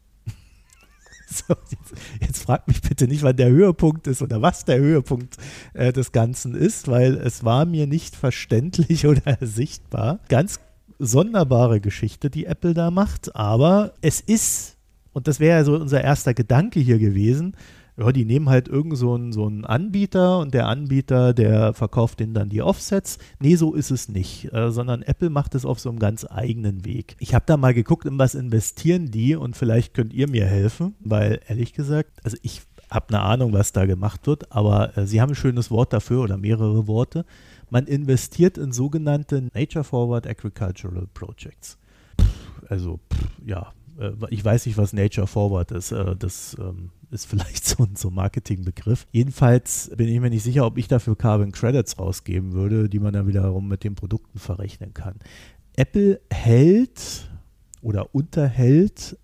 Speaker 1: *laughs* So, jetzt, jetzt fragt mich bitte nicht, wann der Höhepunkt ist oder was der Höhepunkt äh, des Ganzen ist, weil es war mir nicht verständlich *laughs* oder sichtbar. Ganz sonderbare Geschichte, die Apple da macht, aber es ist, und das wäre ja so unser erster Gedanke hier gewesen, ja, die nehmen halt irgend so einen, so einen Anbieter und der Anbieter, der verkauft denen dann die Offsets. Nee, so ist es nicht, äh, sondern Apple macht es auf so einem ganz eigenen Weg. Ich habe da mal geguckt, in was investieren die und vielleicht könnt ihr mir helfen, weil ehrlich gesagt, also ich habe eine Ahnung, was da gemacht wird, aber äh, sie haben ein schönes Wort dafür oder mehrere Worte. Man investiert in sogenannte Nature Forward Agricultural Projects. also, pff, ja, ich weiß nicht, was Nature Forward ist. Äh, das ähm, ist vielleicht *laughs* so ein so Marketingbegriff. Jedenfalls bin ich mir nicht sicher, ob ich dafür Carbon Credits rausgeben würde, die man dann wiederum mit den Produkten verrechnen kann. Apple hält oder unterhält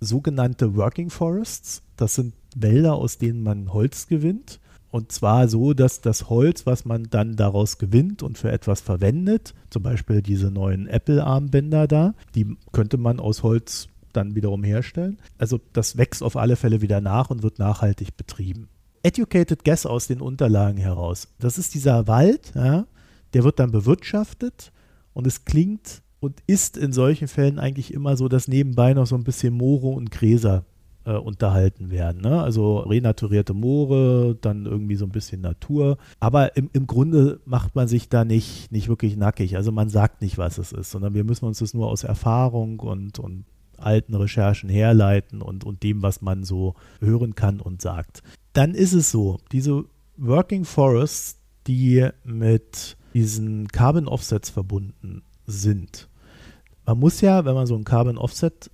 Speaker 1: sogenannte Working Forests. Das sind Wälder, aus denen man Holz gewinnt. Und zwar so, dass das Holz, was man dann daraus gewinnt und für etwas verwendet, zum Beispiel diese neuen Apple-Armbänder da, die könnte man aus Holz dann wiederum herstellen. Also das wächst auf alle Fälle wieder nach und wird nachhaltig betrieben. Educated Guess aus den Unterlagen heraus. Das ist dieser Wald, ja, der wird dann bewirtschaftet und es klingt und ist in solchen Fällen eigentlich immer so, dass nebenbei noch so ein bisschen Moore und Gräser äh, unterhalten werden. Ne? Also renaturierte Moore, dann irgendwie so ein bisschen Natur. Aber im, im Grunde macht man sich da nicht, nicht wirklich nackig. Also man sagt nicht, was es ist, sondern wir müssen uns das nur aus Erfahrung und, und alten Recherchen herleiten und, und dem, was man so hören kann und sagt. Dann ist es so, diese Working Forests, die mit diesen Carbon Offsets verbunden sind. Man muss ja, wenn man so ein Carbon Offset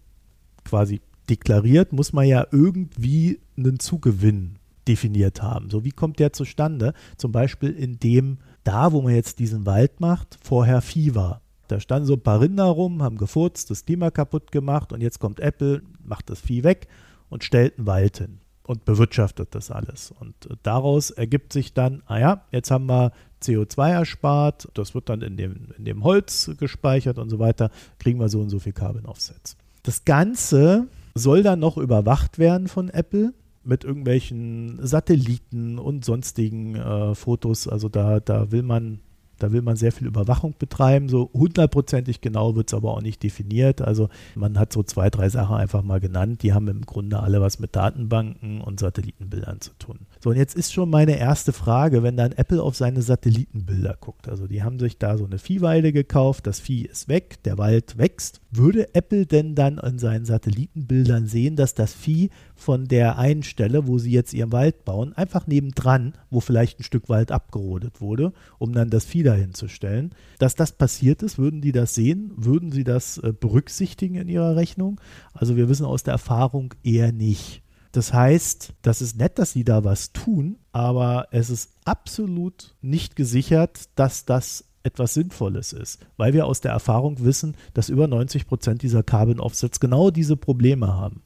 Speaker 1: quasi deklariert, muss man ja irgendwie einen Zugewinn definiert haben. So, wie kommt der zustande? Zum Beispiel, indem da, wo man jetzt diesen Wald macht, vorher Vieh war. Da standen so ein paar Rinder rum, haben gefurzt, das Klima kaputt gemacht und jetzt kommt Apple, macht das Vieh weg und stellt einen Wald hin und bewirtschaftet das alles. Und daraus ergibt sich dann, ah ja, jetzt haben wir CO2 erspart, das wird dann in dem, in dem Holz gespeichert und so weiter, kriegen wir so und so viel Carbon Offsets. Das Ganze soll dann noch überwacht werden von Apple mit irgendwelchen Satelliten und sonstigen äh, Fotos. Also da, da will man da will man sehr viel Überwachung betreiben. So hundertprozentig genau wird es aber auch nicht definiert. Also man hat so zwei, drei Sachen einfach mal genannt. Die haben im Grunde alle was mit Datenbanken und Satellitenbildern zu tun. So, und jetzt ist schon meine erste Frage, wenn dann Apple auf seine Satellitenbilder guckt. Also die haben sich da so eine Viehweide gekauft, das Vieh ist weg, der Wald wächst. Würde Apple denn dann in seinen Satellitenbildern sehen, dass das Vieh von der einen Stelle, wo sie jetzt ihren Wald bauen, einfach nebendran, wo vielleicht ein Stück Wald abgerodet wurde, um dann das Vieh dahin zu stellen, dass das passiert ist, würden die das sehen? Würden sie das äh, berücksichtigen in ihrer Rechnung? Also wir wissen aus der Erfahrung eher nicht. Das heißt, das ist nett, dass sie da was tun, aber es ist absolut nicht gesichert, dass das etwas Sinnvolles ist, weil wir aus der Erfahrung wissen, dass über 90 Prozent dieser Carbon Offsets genau diese Probleme haben.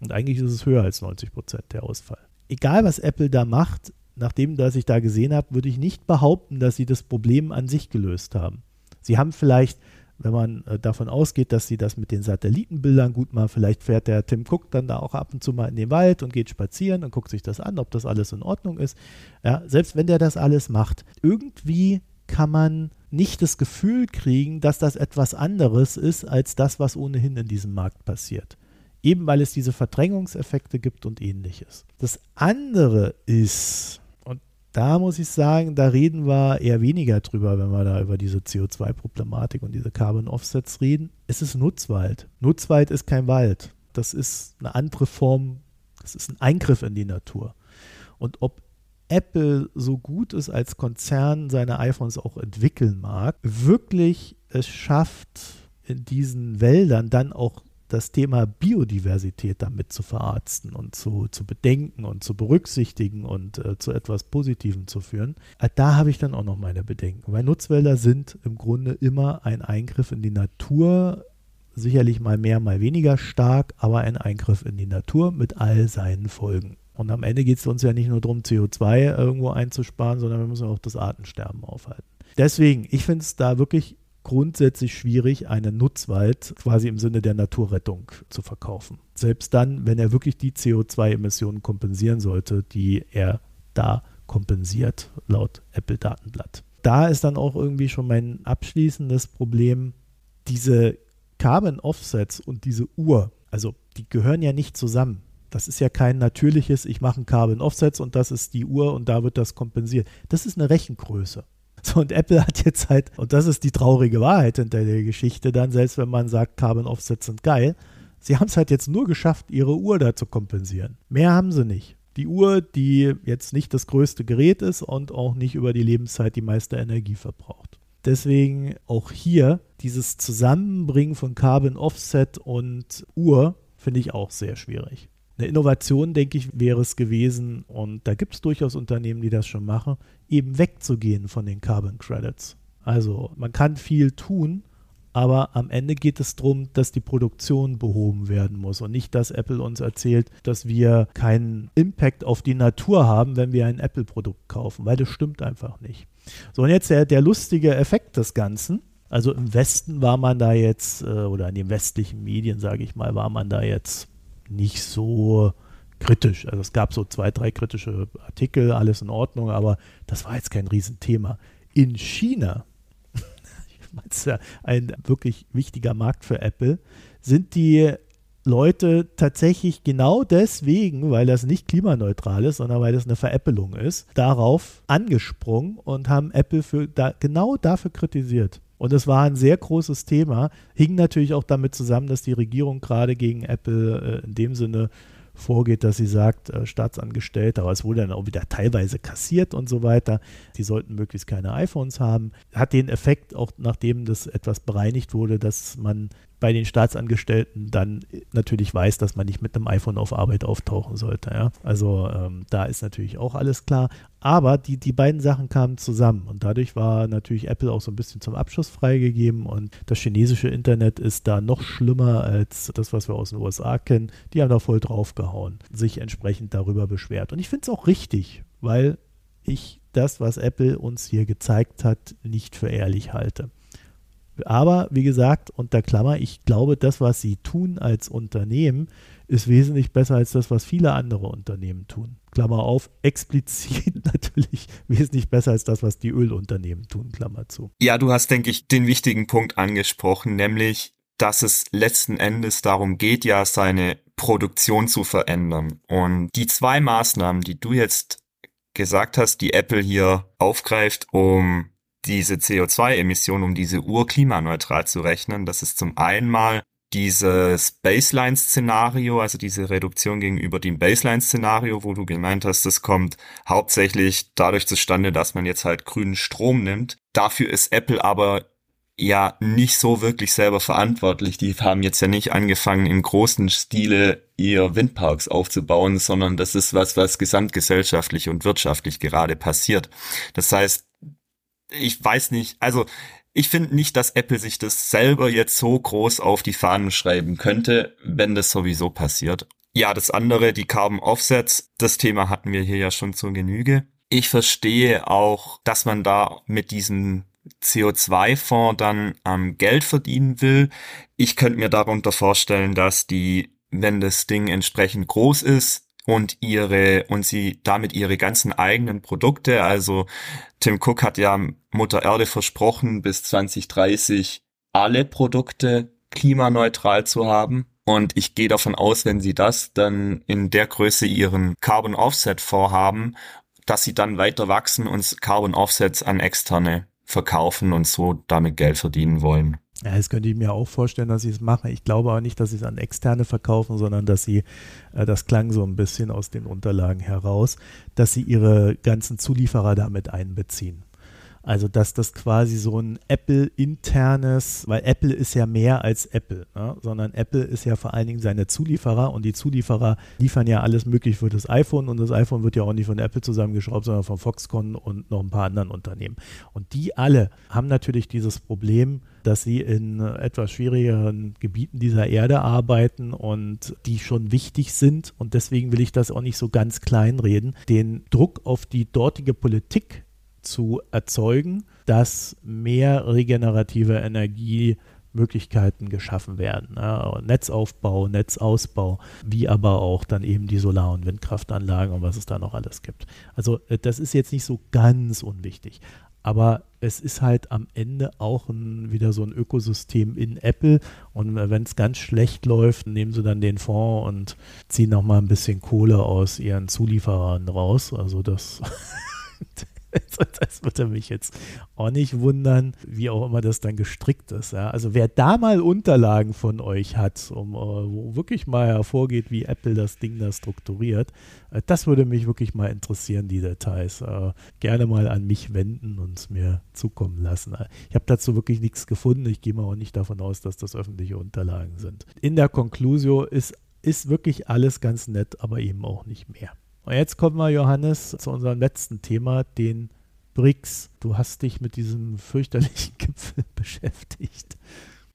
Speaker 1: Und eigentlich ist es höher als 90 Prozent der Ausfall. Egal, was Apple da macht, nachdem das ich da gesehen habe, würde ich nicht behaupten, dass sie das Problem an sich gelöst haben. Sie haben vielleicht, wenn man äh, davon ausgeht, dass sie das mit den Satellitenbildern gut machen, vielleicht fährt der Tim Cook dann da auch ab und zu mal in den Wald und geht spazieren und guckt sich das an, ob das alles in Ordnung ist. Ja, selbst wenn der das alles macht, irgendwie kann man nicht das Gefühl kriegen, dass das etwas anderes ist als das, was ohnehin in diesem Markt passiert. Eben weil es diese Verdrängungseffekte gibt und ähnliches. Das andere ist, und da muss ich sagen, da reden wir eher weniger drüber, wenn wir da über diese CO2-Problematik und diese Carbon Offsets reden. Es ist Nutzwald. Nutzwald ist kein Wald. Das ist eine andere Form, das ist ein Eingriff in die Natur. Und ob Apple so gut es als Konzern seine iPhones auch entwickeln mag, wirklich es schafft, in diesen Wäldern dann auch das Thema Biodiversität damit zu verarzten und zu, zu bedenken und zu berücksichtigen und äh, zu etwas Positivem zu führen, äh, da habe ich dann auch noch meine Bedenken. Weil Nutzwälder sind im Grunde immer ein Eingriff in die Natur, sicherlich mal mehr, mal weniger stark, aber ein Eingriff in die Natur mit all seinen Folgen. Und am Ende geht es uns ja nicht nur darum, CO2 irgendwo einzusparen, sondern wir müssen auch das Artensterben aufhalten. Deswegen, ich finde es da wirklich grundsätzlich schwierig, einen Nutzwald quasi im Sinne der Naturrettung zu verkaufen. Selbst dann, wenn er wirklich die CO2-Emissionen kompensieren sollte, die er da kompensiert, laut Apple-Datenblatt. Da ist dann auch irgendwie schon mein abschließendes Problem, diese Carbon Offsets und diese Uhr, also die gehören ja nicht zusammen. Das ist ja kein natürliches, ich mache ein Carbon Offsets und das ist die Uhr und da wird das kompensiert. Das ist eine Rechengröße. So, und Apple hat jetzt halt, und das ist die traurige Wahrheit hinter der Geschichte, dann, selbst wenn man sagt, Carbon Offsets sind geil, sie haben es halt jetzt nur geschafft, ihre Uhr da zu kompensieren. Mehr haben sie nicht. Die Uhr, die jetzt nicht das größte Gerät ist und auch nicht über die Lebenszeit die meiste Energie verbraucht. Deswegen auch hier dieses Zusammenbringen von Carbon Offset und Uhr finde ich auch sehr schwierig. Eine Innovation, denke ich, wäre es gewesen, und da gibt es durchaus Unternehmen, die das schon machen, eben wegzugehen von den Carbon Credits. Also man kann viel tun, aber am Ende geht es darum, dass die Produktion behoben werden muss und nicht, dass Apple uns erzählt, dass wir keinen Impact auf die Natur haben, wenn wir ein Apple-Produkt kaufen, weil das stimmt einfach nicht. So, und jetzt der, der lustige Effekt des Ganzen. Also im Westen war man da jetzt, äh, oder in den westlichen Medien, sage ich mal, war man da jetzt nicht so kritisch. Also es gab so zwei, drei kritische Artikel, alles in Ordnung, aber das war jetzt kein Riesenthema. In China, *laughs* ich meine, es ist ja ein wirklich wichtiger Markt für Apple, sind die Leute tatsächlich genau deswegen, weil das nicht klimaneutral ist, sondern weil das eine Veräppelung ist, darauf angesprungen und haben Apple für da, genau dafür kritisiert. Und es war ein sehr großes Thema, hing natürlich auch damit zusammen, dass die Regierung gerade gegen Apple äh, in dem Sinne vorgeht, dass sie sagt, äh, Staatsangestellte, aber es wurde dann auch wieder teilweise kassiert und so weiter. Die sollten möglichst keine iPhones haben. Hat den Effekt, auch nachdem das etwas bereinigt wurde, dass man bei den Staatsangestellten dann natürlich weiß, dass man nicht mit einem iPhone auf Arbeit auftauchen sollte. Ja? Also ähm, da ist natürlich auch alles klar. Aber die, die beiden Sachen kamen zusammen und dadurch war natürlich Apple auch so ein bisschen zum Abschluss freigegeben und das chinesische Internet ist da noch schlimmer als das, was wir aus den USA kennen. Die haben da voll draufgehauen, sich entsprechend darüber beschwert. Und ich finde es auch richtig, weil ich das, was Apple uns hier gezeigt hat, nicht für ehrlich halte. Aber wie gesagt, unter Klammer, ich glaube, das, was sie tun als Unternehmen, ist wesentlich besser als das, was viele andere Unternehmen tun. Klammer auf, *laughs* explizit natürlich wesentlich besser als das, was die Ölunternehmen tun, Klammer zu.
Speaker 2: Ja, du hast, denke ich, den wichtigen Punkt angesprochen, nämlich, dass es letzten Endes darum geht, ja, seine Produktion zu verändern. Und die zwei Maßnahmen, die du jetzt gesagt hast, die Apple hier aufgreift, um diese CO2-Emission, um diese Uhr klimaneutral zu rechnen. Das ist zum einen mal dieses Baseline-Szenario, also diese Reduktion gegenüber dem Baseline-Szenario, wo du gemeint hast, das kommt hauptsächlich dadurch zustande, dass man jetzt halt grünen Strom nimmt. Dafür ist Apple aber ja nicht so wirklich selber verantwortlich. Die haben jetzt ja nicht angefangen, im großen Stile ihr Windparks aufzubauen, sondern das ist was, was gesamtgesellschaftlich und wirtschaftlich gerade passiert. Das heißt, ich weiß nicht, also ich finde nicht, dass Apple sich das selber jetzt so groß auf die Fahnen schreiben könnte, wenn das sowieso passiert. Ja, das andere, die Carbon Offsets, das Thema hatten wir hier ja schon zur Genüge. Ich verstehe auch, dass man da mit diesem CO2-Fonds dann ähm, Geld verdienen will. Ich könnte mir darunter vorstellen, dass die, wenn das Ding entsprechend groß ist, und ihre und sie damit ihre ganzen eigenen Produkte. Also Tim Cook hat ja Mutter Erde versprochen, bis 2030 alle Produkte klimaneutral zu haben. Und ich gehe davon aus, wenn sie das dann in der Größe ihren Carbon Offset vorhaben, dass sie dann weiter wachsen und Carbon Offsets an externe verkaufen und so damit Geld verdienen wollen.
Speaker 1: Ja, das könnte ich mir auch vorstellen, dass sie es machen. Ich glaube aber nicht, dass sie es an Externe verkaufen, sondern dass sie, äh, das klang so ein bisschen aus den Unterlagen heraus, dass sie ihre ganzen Zulieferer damit einbeziehen. Also, dass das quasi so ein Apple-internes, weil Apple ist ja mehr als Apple, ne? sondern Apple ist ja vor allen Dingen seine Zulieferer und die Zulieferer liefern ja alles möglich für das iPhone und das iPhone wird ja auch nicht von Apple zusammengeschraubt, sondern von Foxconn und noch ein paar anderen Unternehmen. Und die alle haben natürlich dieses Problem, dass sie in etwas schwierigeren Gebieten dieser Erde arbeiten und die schon wichtig sind. Und deswegen will ich das auch nicht so ganz kleinreden. Den Druck auf die dortige Politik zu erzeugen, dass mehr regenerative Energiemöglichkeiten geschaffen werden. Ja, Netzaufbau, Netzausbau, wie aber auch dann eben die Solar- und Windkraftanlagen und was es da noch alles gibt. Also äh, das ist jetzt nicht so ganz unwichtig. Aber es ist halt am Ende auch ein, wieder so ein Ökosystem in Apple. Und äh, wenn es ganz schlecht läuft, nehmen sie dann den Fonds und ziehen nochmal ein bisschen Kohle aus ihren Zulieferern raus. Also das *laughs* *laughs* das würde mich jetzt auch nicht wundern, wie auch immer das dann gestrickt ist. Ja. Also wer da mal Unterlagen von euch hat, um, äh, wo wirklich mal hervorgeht, wie Apple das Ding da strukturiert, äh, das würde mich wirklich mal interessieren, die Details. Äh, gerne mal an mich wenden und mir zukommen lassen. Ich habe dazu wirklich nichts gefunden. Ich gehe mal auch nicht davon aus, dass das öffentliche Unterlagen sind. In der Conclusio ist, ist wirklich alles ganz nett, aber eben auch nicht mehr. Und jetzt kommen wir, Johannes, zu unserem letzten Thema, den BRICS. Du hast dich mit diesem fürchterlichen *laughs* Gipfel beschäftigt.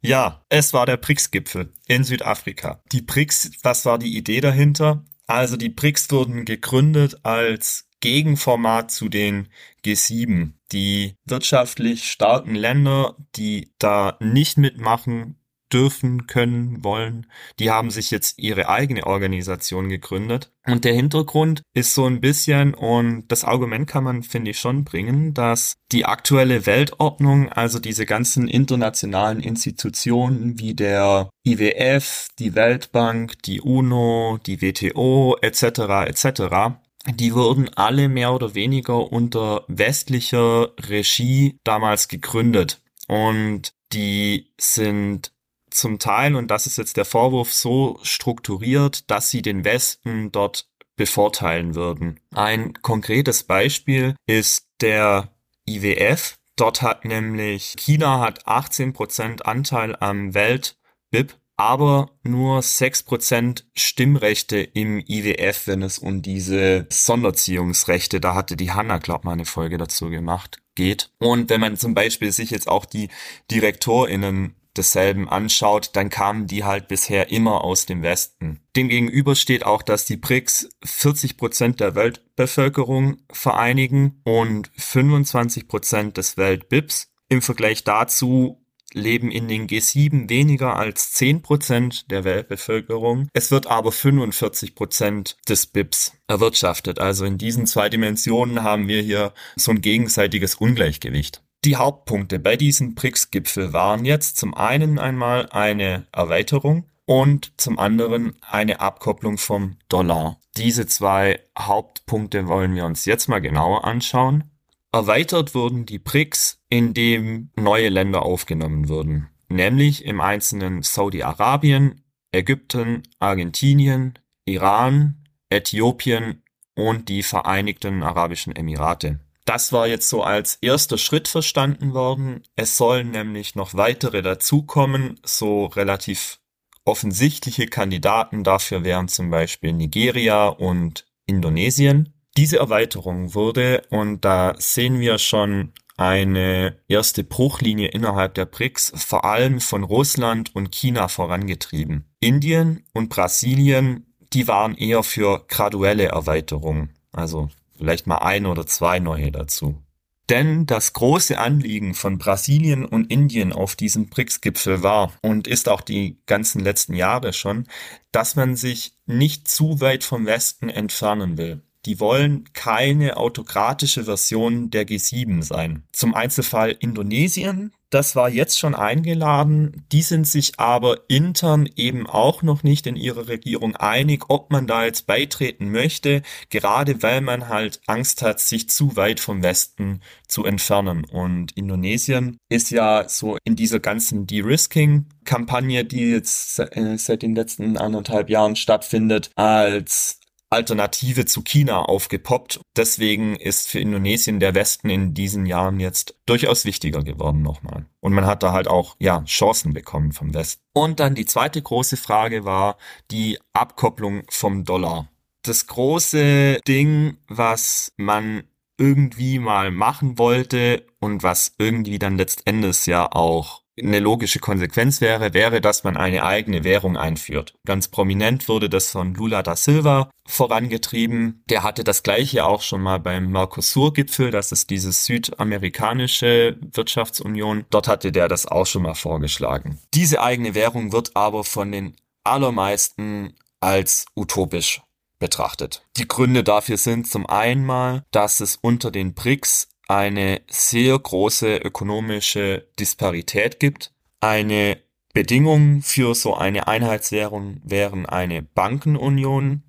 Speaker 2: Ja, es war der BRICS-Gipfel in Südafrika. Die BRICS, was war die Idee dahinter? Also die BRICS wurden gegründet als Gegenformat zu den G7. Die wirtschaftlich starken Länder, die da nicht mitmachen, dürfen, können, wollen. Die haben sich jetzt ihre eigene Organisation gegründet. Und der Hintergrund ist so ein bisschen, und das Argument kann man, finde ich, schon bringen, dass die aktuelle Weltordnung, also diese ganzen internationalen Institutionen wie der IWF, die Weltbank, die UNO, die WTO etc. etc., die wurden alle mehr oder weniger unter westlicher Regie damals gegründet. Und die sind zum Teil, und das ist jetzt der Vorwurf, so strukturiert, dass sie den Westen dort bevorteilen würden. Ein konkretes Beispiel ist der IWF. Dort hat nämlich China hat 18% Anteil am Welt-BIP, aber nur 6% Stimmrechte im IWF, wenn es um diese Sonderziehungsrechte, da hatte die Hanna, glaub mal, eine Folge dazu gemacht, geht. Und wenn man zum Beispiel sich jetzt auch die DirektorInnen desselben anschaut, dann kamen die halt bisher immer aus dem Westen. Demgegenüber steht auch, dass die BRICS 40 Prozent der Weltbevölkerung vereinigen und 25 Prozent des Weltbips. Im Vergleich dazu leben in den G7 weniger als 10 Prozent der Weltbevölkerung. Es wird aber 45 Prozent des BIPs erwirtschaftet. Also in diesen zwei Dimensionen haben wir hier so ein gegenseitiges Ungleichgewicht. Die Hauptpunkte bei diesem BRICS-Gipfel waren jetzt zum einen einmal eine Erweiterung und zum anderen eine Abkopplung vom Dollar. Diese zwei Hauptpunkte wollen wir uns jetzt mal genauer anschauen. Erweitert wurden die BRICS, indem neue Länder aufgenommen wurden, nämlich im Einzelnen Saudi-Arabien, Ägypten, Argentinien, Iran, Äthiopien und die Vereinigten Arabischen Emirate. Das war jetzt so als erster Schritt verstanden worden. Es sollen nämlich noch weitere dazukommen, so relativ offensichtliche Kandidaten dafür wären zum Beispiel Nigeria und Indonesien. Diese Erweiterung wurde, und da sehen wir schon eine erste Bruchlinie innerhalb der BRICS, vor allem von Russland und China vorangetrieben. Indien und Brasilien, die waren eher für graduelle Erweiterung, also vielleicht mal ein oder zwei neue dazu. Denn das große Anliegen von Brasilien und Indien auf diesem BRICS-Gipfel war und ist auch die ganzen letzten Jahre schon, dass man sich nicht zu weit vom Westen entfernen will. Die wollen keine autokratische Version der G7 sein. Zum Einzelfall Indonesien, das war jetzt schon eingeladen. Die sind sich aber intern eben auch noch nicht in ihrer Regierung einig, ob man da jetzt beitreten möchte, gerade weil man halt Angst hat, sich zu weit vom Westen zu entfernen. Und Indonesien ist ja so in dieser ganzen De-Risking-Kampagne, die jetzt äh, seit den letzten anderthalb Jahren stattfindet, als Alternative zu China aufgepoppt. Deswegen ist für Indonesien der Westen in diesen Jahren jetzt durchaus wichtiger geworden nochmal. Und man hat da halt auch, ja, Chancen bekommen vom Westen. Und dann die zweite große Frage war die Abkopplung vom Dollar. Das große Ding, was man irgendwie mal machen wollte und was irgendwie dann letztendlich ja auch eine logische Konsequenz wäre, wäre, dass man eine eigene Währung einführt. Ganz prominent wurde das von Lula da Silva vorangetrieben. Der hatte das gleiche auch schon mal beim Mercosur-Gipfel, das ist diese südamerikanische Wirtschaftsunion. Dort hatte der das auch schon mal vorgeschlagen. Diese eigene Währung wird aber von den allermeisten als utopisch betrachtet. Die Gründe dafür sind zum einen mal, dass es unter den BRICS eine sehr große ökonomische Disparität gibt. Eine Bedingung für so eine Einheitswährung wären eine Bankenunion,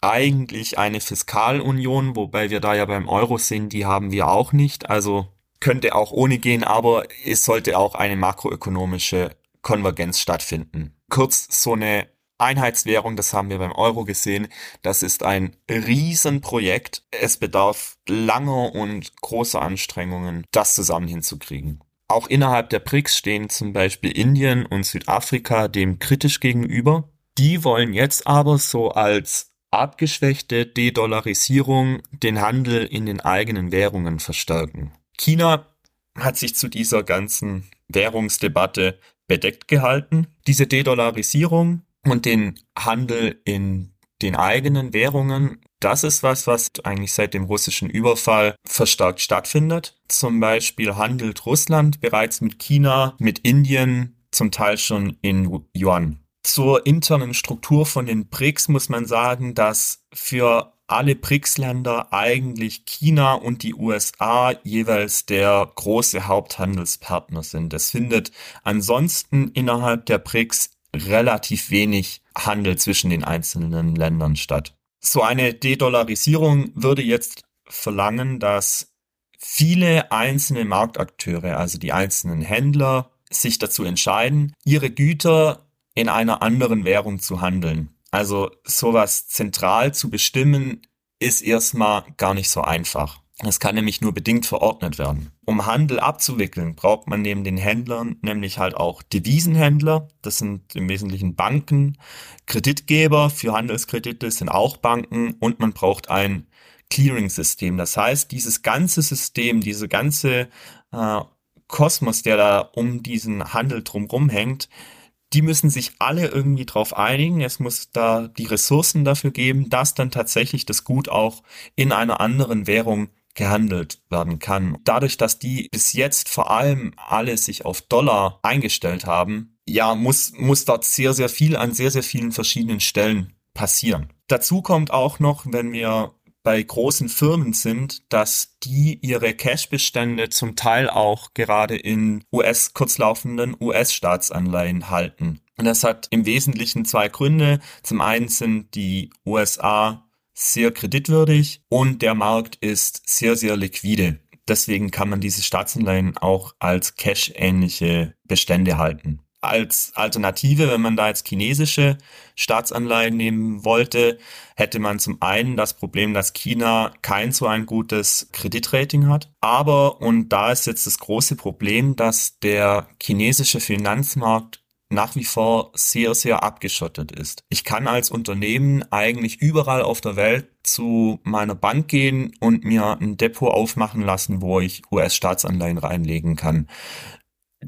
Speaker 2: eigentlich eine Fiskalunion, wobei wir da ja beim Euro sind, die haben wir auch nicht. Also könnte auch ohne gehen, aber es sollte auch eine makroökonomische Konvergenz stattfinden. Kurz so eine Einheitswährung, das haben wir beim Euro gesehen, das ist ein Riesenprojekt. Es bedarf langer und großer Anstrengungen, das zusammen hinzukriegen. Auch innerhalb der BRICS stehen zum Beispiel Indien und Südafrika dem kritisch gegenüber. Die wollen jetzt aber so als abgeschwächte De-Dollarisierung den Handel in den eigenen Währungen verstärken. China hat sich zu dieser ganzen Währungsdebatte bedeckt gehalten. Diese De-Dollarisierung und den Handel in den eigenen Währungen, Das ist was, was eigentlich seit dem russischen Überfall verstärkt stattfindet. Zum Beispiel handelt Russland bereits mit China, mit Indien, zum Teil schon in Yuan. Zur internen Struktur von den BRICS muss man sagen, dass für alle BRICS-Länder eigentlich China und die USA jeweils der große Haupthandelspartner sind. Es findet ansonsten innerhalb der BRICS relativ wenig Handel zwischen den einzelnen Ländern statt. So eine De-Dollarisierung würde jetzt verlangen, dass viele einzelne Marktakteure, also die einzelnen Händler, sich dazu entscheiden, ihre Güter in einer anderen Währung zu handeln. Also sowas zentral zu bestimmen, ist erstmal gar nicht so einfach. Es kann nämlich nur bedingt verordnet werden. Um Handel abzuwickeln, braucht man neben den Händlern nämlich halt auch Devisenhändler. Das sind im Wesentlichen Banken. Kreditgeber für Handelskredite sind auch Banken und man braucht ein Clearing-System. Das heißt, dieses ganze System, diese ganze äh, Kosmos, der da um diesen Handel drumherum hängt, die müssen sich alle irgendwie drauf einigen. Es muss da die Ressourcen dafür geben, dass dann tatsächlich das Gut auch in einer anderen Währung gehandelt werden kann. Dadurch, dass die bis jetzt vor allem alle sich auf Dollar eingestellt haben, ja, muss, muss dort sehr, sehr viel an sehr, sehr vielen verschiedenen Stellen passieren. Dazu kommt auch noch, wenn wir bei großen Firmen sind, dass die ihre Cash-Bestände zum Teil auch gerade in US kurzlaufenden US-Staatsanleihen halten. Und das hat im Wesentlichen zwei Gründe. Zum einen sind die USA sehr kreditwürdig und der Markt ist sehr, sehr liquide. Deswegen kann man diese Staatsanleihen auch als Cash-ähnliche Bestände halten als Alternative, wenn man da jetzt chinesische Staatsanleihen nehmen wollte, hätte man zum einen das Problem, dass China kein so ein gutes Kreditrating hat. Aber, und da ist jetzt das große Problem, dass der chinesische Finanzmarkt nach wie vor sehr, sehr abgeschottet ist. Ich kann als Unternehmen eigentlich überall auf der Welt zu meiner Bank gehen und mir ein Depot aufmachen lassen, wo ich US-Staatsanleihen reinlegen kann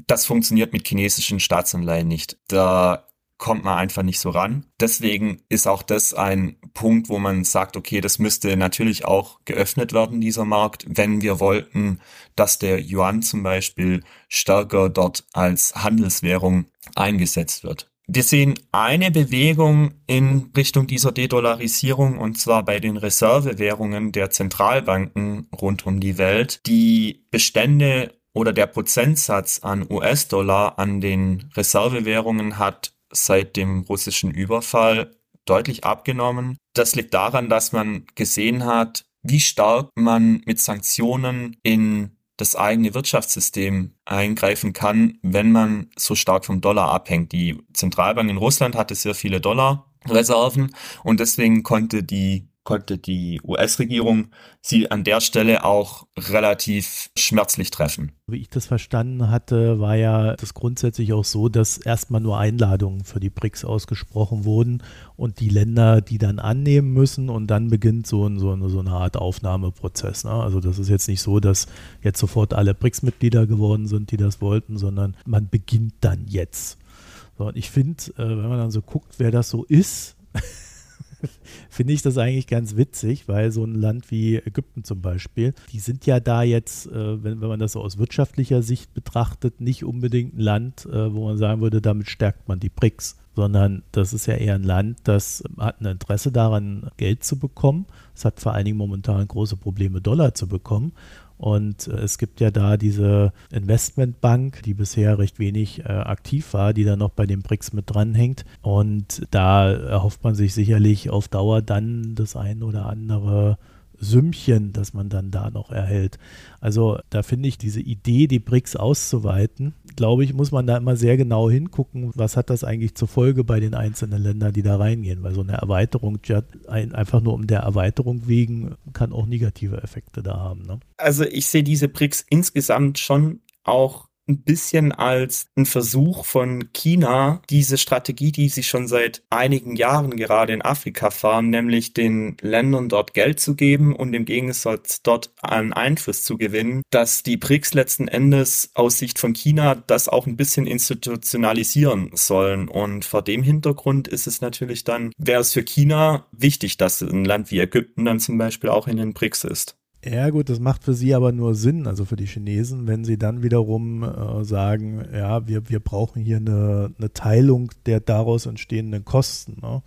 Speaker 2: das funktioniert mit chinesischen Staatsanleihen nicht. Da kommt man einfach nicht so ran. Deswegen ist auch das ein Punkt, wo man sagt, okay, das müsste natürlich auch geöffnet werden, dieser Markt, wenn wir wollten, dass der Yuan zum Beispiel stärker dort als Handelswährung eingesetzt wird. Wir sehen eine Bewegung in Richtung dieser De-Dollarisierung und zwar bei den Reservewährungen der Zentralbanken rund um die Welt. Die Bestände oder der Prozentsatz an US-Dollar an den Reservewährungen hat seit dem russischen Überfall deutlich abgenommen. Das liegt daran, dass man gesehen hat, wie stark man mit Sanktionen in das eigene Wirtschaftssystem eingreifen kann, wenn man so stark vom Dollar abhängt. Die Zentralbank in Russland hatte sehr viele Dollarreserven und deswegen konnte die konnte die US-Regierung sie an der Stelle auch relativ schmerzlich treffen.
Speaker 1: Wie ich das verstanden hatte, war ja das grundsätzlich auch so, dass erstmal nur Einladungen für die BRICS ausgesprochen wurden und die Länder die dann annehmen müssen und dann beginnt so, ein, so, eine, so eine Art Aufnahmeprozess. Ne? Also das ist jetzt nicht so, dass jetzt sofort alle BRICS-Mitglieder geworden sind, die das wollten, sondern man beginnt dann jetzt. So, und ich finde, äh, wenn man dann so guckt, wer das so ist, *laughs* *laughs* finde ich das eigentlich ganz witzig, weil so ein Land wie Ägypten zum Beispiel, die sind ja da jetzt, äh, wenn, wenn man das so aus wirtschaftlicher Sicht betrachtet, nicht unbedingt ein Land, äh, wo man sagen würde, damit stärkt man die BRICS sondern das ist ja eher ein Land, das hat ein Interesse daran, Geld zu bekommen. Es hat vor allen Dingen momentan große Probleme, Dollar zu bekommen. Und äh, es gibt ja da diese Investmentbank, die bisher recht wenig äh, aktiv war, die dann noch bei den BRICS mit dranhängt. Und da erhofft man sich sicherlich auf Dauer dann das ein oder andere Sümmchen, das man dann da noch erhält. Also da finde ich diese Idee, die BRICS auszuweiten, glaube ich, muss man da immer sehr genau hingucken, was hat das eigentlich zur Folge bei den einzelnen Ländern, die da reingehen, weil so eine Erweiterung, einfach nur um der Erweiterung wegen, kann auch negative Effekte da haben. Ne?
Speaker 2: Also ich sehe diese BRICS insgesamt schon auch ein bisschen als ein Versuch von China, diese Strategie, die sie schon seit einigen Jahren gerade in Afrika fahren, nämlich den Ländern dort Geld zu geben und im Gegensatz dort an Einfluss zu gewinnen, dass die BRICS letzten Endes aus Sicht von China das auch ein bisschen institutionalisieren sollen. Und vor dem Hintergrund ist es natürlich dann, wäre es für China wichtig, dass ein Land wie Ägypten dann zum Beispiel auch in den BRICS ist.
Speaker 1: Ja gut, das macht für sie aber nur Sinn, also für die Chinesen, wenn sie dann wiederum äh, sagen, ja, wir, wir brauchen hier eine, eine Teilung der daraus entstehenden Kosten. Ne?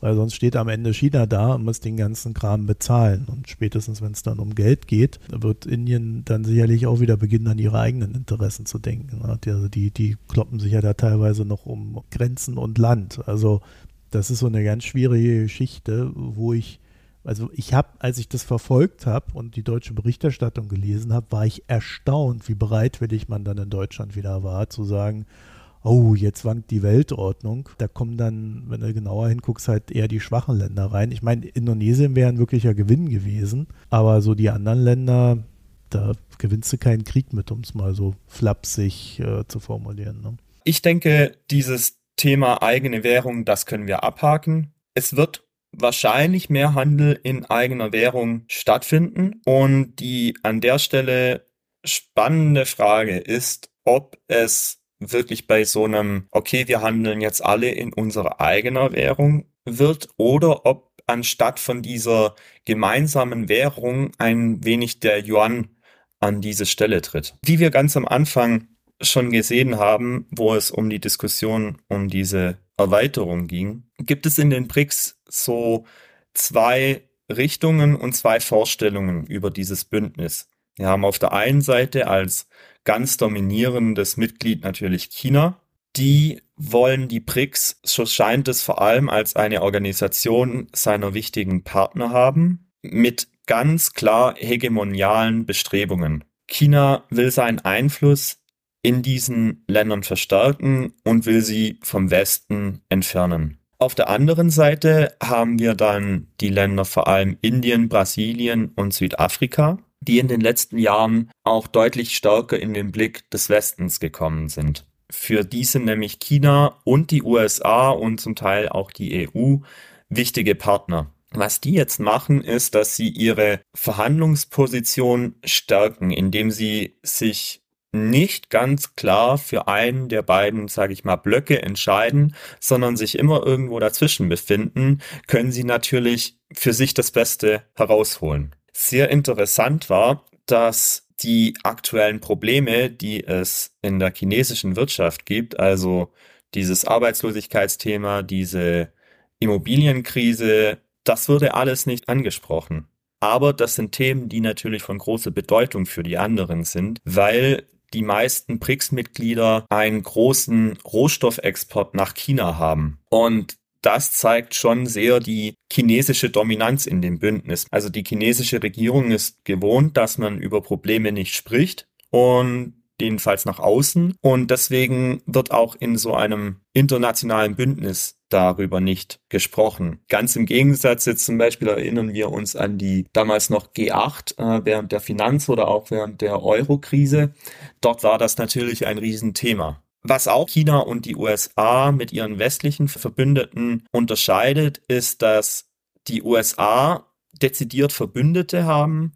Speaker 1: Weil sonst steht am Ende China da und muss den ganzen Kram bezahlen. Und spätestens, wenn es dann um Geld geht, wird Indien dann sicherlich auch wieder beginnen, an ihre eigenen Interessen zu denken. Ne? Also die, die kloppen sich ja da teilweise noch um Grenzen und Land. Also das ist so eine ganz schwierige Geschichte, wo ich also ich habe, als ich das verfolgt habe und die deutsche Berichterstattung gelesen habe, war ich erstaunt, wie bereitwillig man dann in Deutschland wieder war, zu sagen, oh, jetzt wankt die Weltordnung. Da kommen dann, wenn du genauer hinguckst, halt eher die schwachen Länder rein. Ich meine, Indonesien wäre ein wirklicher Gewinn gewesen, aber so die anderen Länder, da gewinnst du keinen Krieg mit, um es mal so flapsig äh, zu formulieren. Ne?
Speaker 2: Ich denke, dieses Thema eigene Währung, das können wir abhaken. Es wird wahrscheinlich mehr Handel in eigener Währung stattfinden. Und die an der Stelle spannende Frage ist, ob es wirklich bei so einem, okay, wir handeln jetzt alle in unserer eigener Währung wird oder ob anstatt von dieser gemeinsamen Währung ein wenig der Yuan an diese Stelle tritt. Wie wir ganz am Anfang schon gesehen haben, wo es um die Diskussion um diese Erweiterung ging, gibt es in den BRICS so zwei Richtungen und zwei Vorstellungen über dieses Bündnis. Wir haben auf der einen Seite als ganz dominierendes Mitglied natürlich China. Die wollen die BRICS, so scheint es vor allem als eine Organisation seiner wichtigen Partner haben, mit ganz klar hegemonialen Bestrebungen. China will seinen Einfluss in diesen Ländern verstärken und will sie vom Westen entfernen. Auf der anderen Seite haben wir dann die Länder vor allem Indien, Brasilien und Südafrika, die in den letzten Jahren auch deutlich stärker in den Blick des Westens gekommen sind. Für die sind nämlich China und die USA und zum Teil auch die EU wichtige Partner. Was die jetzt machen, ist, dass sie ihre Verhandlungsposition stärken, indem sie sich nicht ganz klar für einen der beiden, sage ich mal, Blöcke entscheiden, sondern sich immer irgendwo dazwischen befinden, können sie natürlich für sich das Beste herausholen. Sehr interessant war, dass die aktuellen Probleme, die es in der chinesischen Wirtschaft gibt, also dieses Arbeitslosigkeitsthema, diese Immobilienkrise, das wurde alles nicht angesprochen. Aber das sind Themen, die natürlich von großer Bedeutung für die anderen sind, weil die meisten BRICS-Mitglieder einen großen Rohstoffexport nach China haben. Und das zeigt schon sehr die chinesische Dominanz in dem Bündnis. Also die chinesische Regierung ist gewohnt, dass man über Probleme nicht spricht und jedenfalls nach außen. Und deswegen wird auch in so einem internationalen Bündnis darüber nicht gesprochen. Ganz im Gegensatz jetzt zum Beispiel erinnern wir uns an die damals noch G8 äh, während der Finanz- oder auch während der Euro-Krise. Dort war das natürlich ein Riesenthema. Was auch China und die USA mit ihren westlichen Verbündeten unterscheidet, ist, dass die USA dezidiert Verbündete haben,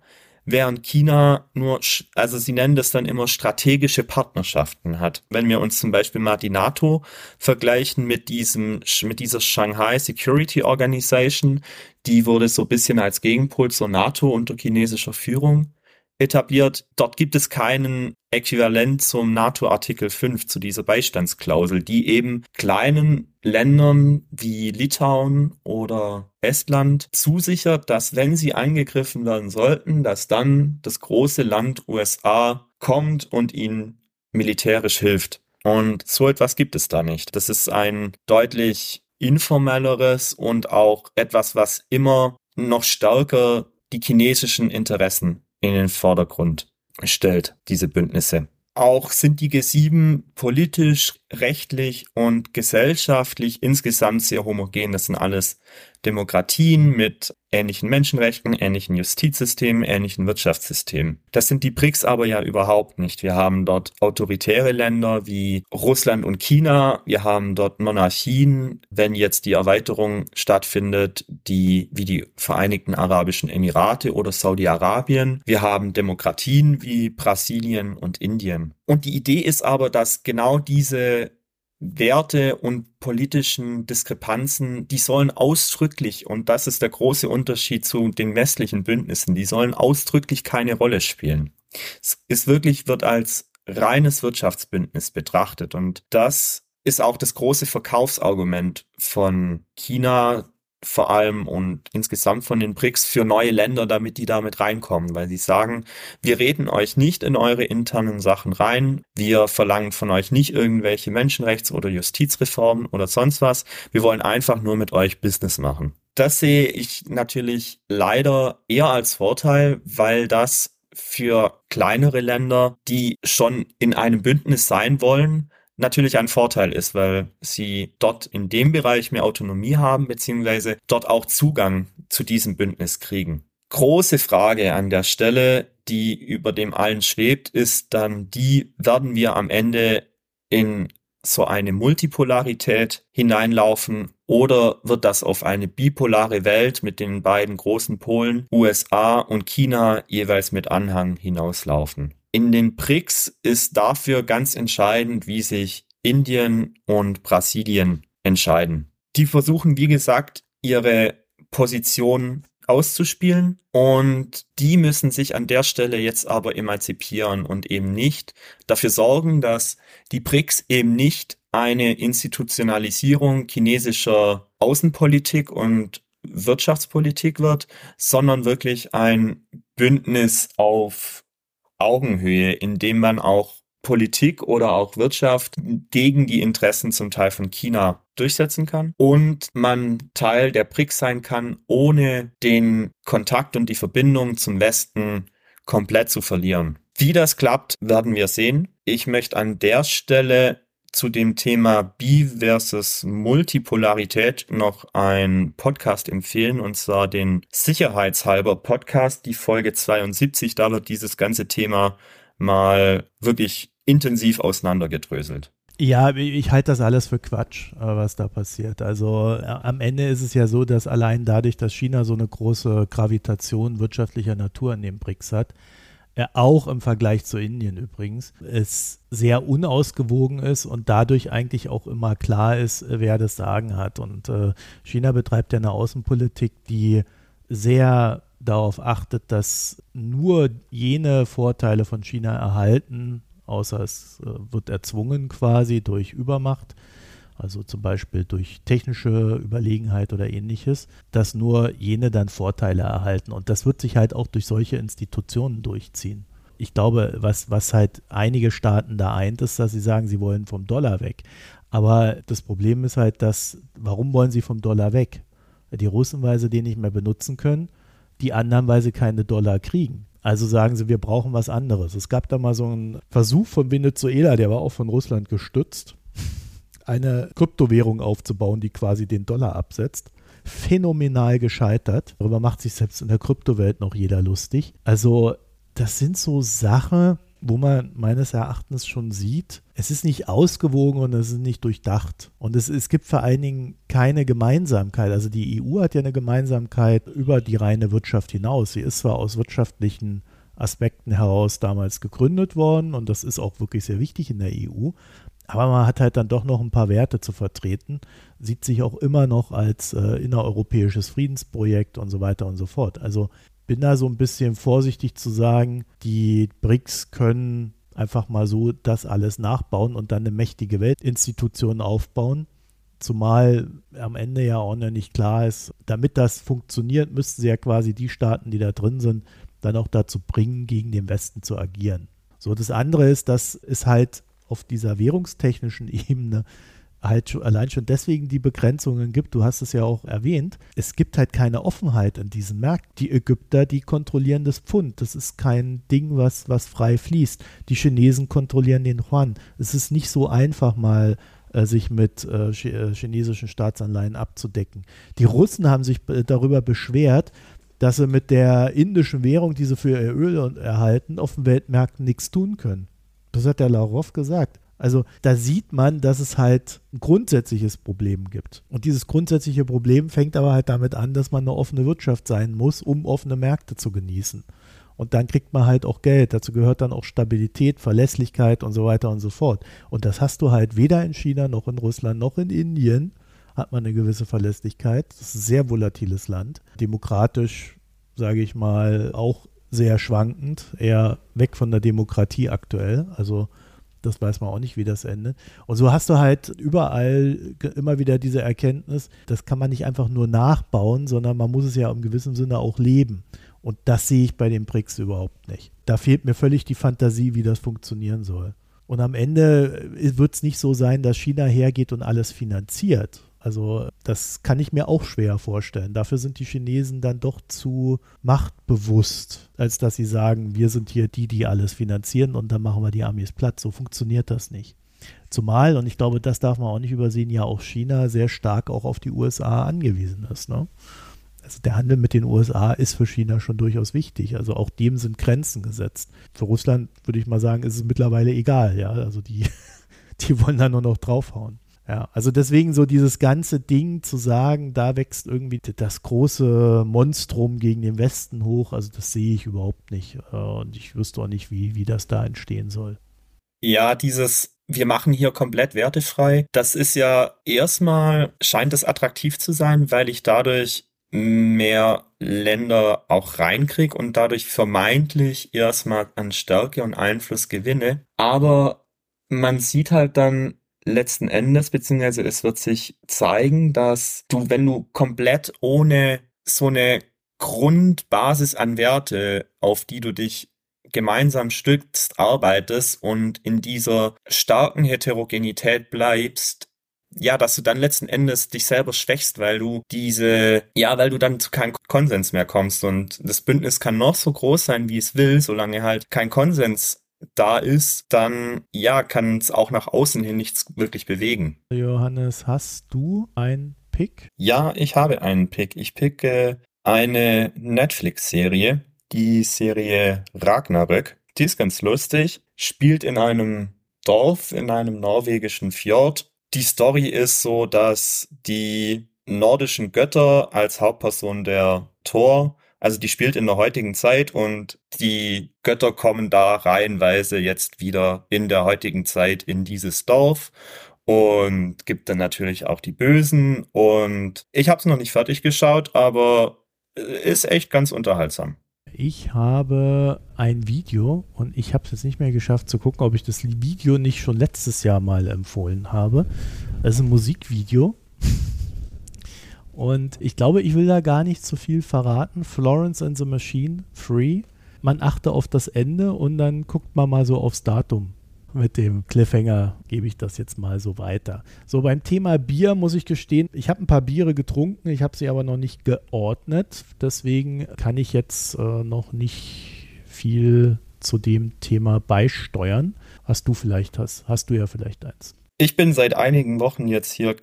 Speaker 2: während China nur, also sie nennen das dann immer strategische Partnerschaften hat. Wenn wir uns zum Beispiel mal die NATO vergleichen mit diesem, mit dieser Shanghai Security Organization, die wurde so ein bisschen als Gegenpol zur NATO unter chinesischer Führung etabliert. Dort gibt es keinen Äquivalent zum NATO-Artikel 5, zu dieser Beistandsklausel, die eben kleinen Ländern wie Litauen oder Estland zusichert, dass wenn sie angegriffen werden sollten, dass dann das große Land USA kommt und ihnen militärisch hilft. Und so etwas gibt es da nicht. Das ist ein deutlich informelleres und auch etwas, was immer noch stärker die chinesischen Interessen in den Vordergrund stellt, diese Bündnisse. Auch sind die G7 politisch, rechtlich und gesellschaftlich insgesamt sehr homogen. Das sind alles Demokratien, mit ähnlichen Menschenrechten, ähnlichen Justizsystemen, ähnlichen Wirtschaftssystemen. Das sind die BRICS aber ja überhaupt nicht. Wir haben dort autoritäre Länder wie Russland und China. Wir haben dort Monarchien, wenn jetzt die Erweiterung stattfindet, die wie die Vereinigten Arabischen Emirate oder Saudi-Arabien. Wir haben Demokratien wie Brasilien und Indien. Und die Idee ist aber, dass genau diese Werte und politischen Diskrepanzen, die sollen ausdrücklich, und das ist der große Unterschied zu den westlichen Bündnissen, die sollen ausdrücklich keine Rolle spielen. Es ist wirklich, wird als reines Wirtschaftsbündnis betrachtet und das ist auch das große Verkaufsargument von China vor allem und insgesamt von den BRICS für neue Länder, damit die damit reinkommen, weil sie sagen, wir reden euch nicht in eure internen Sachen rein, wir verlangen von euch nicht irgendwelche Menschenrechts- oder Justizreformen oder sonst was, wir wollen einfach nur mit euch Business machen. Das sehe ich natürlich leider eher als Vorteil, weil das für kleinere Länder, die schon in einem Bündnis sein wollen, natürlich ein Vorteil ist, weil sie dort in dem Bereich mehr Autonomie haben, beziehungsweise dort auch Zugang zu diesem Bündnis kriegen. Große Frage an der Stelle, die über dem allen schwebt, ist dann die, werden wir am Ende in so eine Multipolarität hineinlaufen oder wird das auf eine bipolare Welt mit den beiden großen Polen USA und China jeweils mit Anhang hinauslaufen? In den BRICS ist dafür ganz entscheidend, wie sich Indien und Brasilien entscheiden. Die versuchen, wie gesagt, ihre Position auszuspielen und die müssen sich an der Stelle jetzt aber emanzipieren und eben nicht dafür sorgen, dass die BRICS eben nicht eine Institutionalisierung chinesischer Außenpolitik und Wirtschaftspolitik wird, sondern wirklich ein Bündnis auf Augenhöhe, indem man auch Politik oder auch Wirtschaft gegen die Interessen zum Teil von China durchsetzen kann und man Teil der BRICS sein kann, ohne den Kontakt und die Verbindung zum Westen komplett zu verlieren. Wie das klappt, werden wir sehen. Ich möchte an der Stelle zu dem Thema Bi versus Multipolarität noch ein Podcast empfehlen, und zwar den Sicherheitshalber Podcast, die Folge 72. Da wird dieses ganze Thema mal wirklich intensiv auseinandergedröselt.
Speaker 1: Ja, ich halte das alles für Quatsch, äh, was da passiert. Also äh, am Ende ist es ja so, dass allein dadurch, dass China so eine große Gravitation wirtschaftlicher Natur in den BRICS hat, auch im Vergleich zu Indien übrigens, es sehr unausgewogen ist und dadurch eigentlich auch immer klar ist, äh, wer das Sagen hat. Und äh, China betreibt ja eine Außenpolitik, die sehr darauf achtet, dass nur jene Vorteile von China erhalten, außer es äh, wird erzwungen quasi durch Übermacht, also zum Beispiel durch technische Überlegenheit oder ähnliches, dass nur jene dann Vorteile erhalten. Und das wird sich halt auch durch solche Institutionen durchziehen. Ich glaube, was, was halt einige Staaten da eint, ist, dass sie sagen, sie wollen vom Dollar weg. Aber das Problem ist halt, dass, warum wollen sie vom Dollar weg? Die Russen, weil sie den nicht mehr benutzen können, die anderen, weil sie keine Dollar kriegen. Also sagen sie, wir brauchen was anderes. Es gab da mal so einen Versuch von Venezuela, der war auch von Russland gestützt eine Kryptowährung aufzubauen, die quasi den Dollar absetzt. Phänomenal gescheitert. Darüber macht sich selbst in der Kryptowelt noch jeder lustig. Also, das sind so Sachen, wo man meines Erachtens schon sieht, es ist nicht ausgewogen und es ist nicht durchdacht. Und es, es gibt vor allen Dingen keine Gemeinsamkeit. Also die EU hat ja eine Gemeinsamkeit über die reine Wirtschaft hinaus. Sie ist zwar aus wirtschaftlichen Aspekten heraus damals gegründet worden und das ist auch wirklich sehr wichtig in der EU, aber man hat halt dann doch noch ein paar Werte zu vertreten, sieht sich auch immer noch als äh, innereuropäisches Friedensprojekt und so weiter und so fort. Also bin da so ein bisschen vorsichtig zu sagen, die BRICS können einfach mal so das alles nachbauen und dann eine mächtige Weltinstitution aufbauen. Zumal am Ende ja auch noch nicht klar ist, damit das funktioniert, müssten sie ja quasi die Staaten, die da drin sind, dann auch dazu bringen, gegen den Westen zu agieren. So, das andere ist, dass es halt auf dieser währungstechnischen *laughs* Ebene halt schon, allein schon deswegen die Begrenzungen gibt. Du hast es ja auch erwähnt. Es gibt halt keine Offenheit in diesen Märkten. Die Ägypter, die kontrollieren das Pfund. Das ist kein Ding, was, was frei fließt. Die Chinesen kontrollieren den Yuan. Es ist nicht so einfach mal äh, sich mit äh, äh, chinesischen Staatsanleihen abzudecken. Die Russen haben sich darüber beschwert, dass sie mit der indischen Währung, die sie für ihr Öl erhalten, auf den Weltmärkten nichts tun können. Das hat der Lavrov gesagt. Also da sieht man, dass es halt ein grundsätzliches Problem gibt. Und dieses grundsätzliche Problem fängt aber halt damit an, dass man eine offene Wirtschaft sein muss, um offene Märkte zu genießen. Und dann kriegt man halt auch Geld. Dazu gehört dann auch Stabilität, Verlässlichkeit und so weiter und so fort. Und das hast du halt weder in China noch in Russland noch in Indien hat man eine gewisse Verlässlichkeit. Das ist ein sehr volatiles Land. Demokratisch, sage ich mal, auch sehr schwankend, eher weg von der Demokratie aktuell. Also das weiß man auch nicht, wie das endet. Und so hast du halt überall immer wieder diese Erkenntnis, das kann man nicht einfach nur nachbauen, sondern man muss es ja im gewissen Sinne auch leben. Und das sehe ich bei den BRICS überhaupt nicht. Da fehlt mir völlig die Fantasie, wie das funktionieren soll. Und am Ende wird es nicht so sein, dass China hergeht und alles finanziert, also das kann ich mir auch schwer vorstellen. Dafür sind die Chinesen dann doch zu machtbewusst, als dass sie sagen, wir sind hier die, die alles finanzieren und dann machen wir die Amis platt. So funktioniert das nicht. Zumal, und ich glaube, das darf man auch nicht übersehen, ja auch China sehr stark auch auf die USA angewiesen ist. Ne? Also der Handel mit den USA ist für China schon durchaus wichtig. Also auch dem sind Grenzen gesetzt. Für Russland würde ich mal sagen, ist es mittlerweile egal. Ja, also die, *laughs* die wollen da nur noch draufhauen. Ja, also deswegen so dieses ganze Ding zu sagen, da wächst irgendwie das große Monstrum gegen den Westen hoch, also das sehe ich überhaupt nicht. Äh, und ich wüsste auch nicht, wie, wie das da entstehen soll.
Speaker 2: Ja, dieses, wir machen hier komplett wertefrei, das ist ja erstmal, scheint es attraktiv zu sein, weil ich dadurch mehr Länder auch reinkriege und dadurch vermeintlich erstmal an Stärke und Einfluss gewinne. Aber man sieht halt dann, letzten Endes, beziehungsweise es wird sich zeigen, dass du, wenn du komplett ohne so eine Grundbasis an Werte, auf die du dich gemeinsam stützt, arbeitest und in dieser starken Heterogenität bleibst, ja, dass du dann letzten Endes dich selber schwächst, weil du diese, ja, weil du dann zu keinem Konsens mehr kommst. Und das Bündnis kann noch so groß sein, wie es will, solange halt kein Konsens da ist, dann ja, kann es auch nach außen hin nichts wirklich bewegen.
Speaker 1: Johannes, hast du einen Pick?
Speaker 2: Ja, ich habe einen Pick. Ich picke eine Netflix-Serie, die Serie Ragnarök. Die ist ganz lustig, spielt in einem Dorf in einem norwegischen Fjord. Die Story ist so, dass die nordischen Götter als Hauptperson der Thor also die spielt in der heutigen Zeit und die Götter kommen da reihenweise jetzt wieder in der heutigen Zeit in dieses Dorf und gibt dann natürlich auch die Bösen und ich habe es noch nicht fertig geschaut, aber ist echt ganz unterhaltsam.
Speaker 1: Ich habe ein Video und ich habe es jetzt nicht mehr geschafft zu gucken, ob ich das Video nicht schon letztes Jahr mal empfohlen habe. Das ist ein Musikvideo und ich glaube, ich will da gar nicht zu viel verraten. Florence and the Machine, free. Man achte auf das Ende und dann guckt man mal so aufs Datum. Mit dem Cliffhanger gebe ich das jetzt mal so weiter. So, beim Thema Bier muss ich gestehen, ich habe ein paar Biere getrunken, ich habe sie aber noch nicht geordnet. Deswegen kann ich jetzt äh, noch nicht viel zu dem Thema beisteuern. Hast du vielleicht hast, hast du ja vielleicht eins.
Speaker 2: Ich bin seit einigen Wochen jetzt hier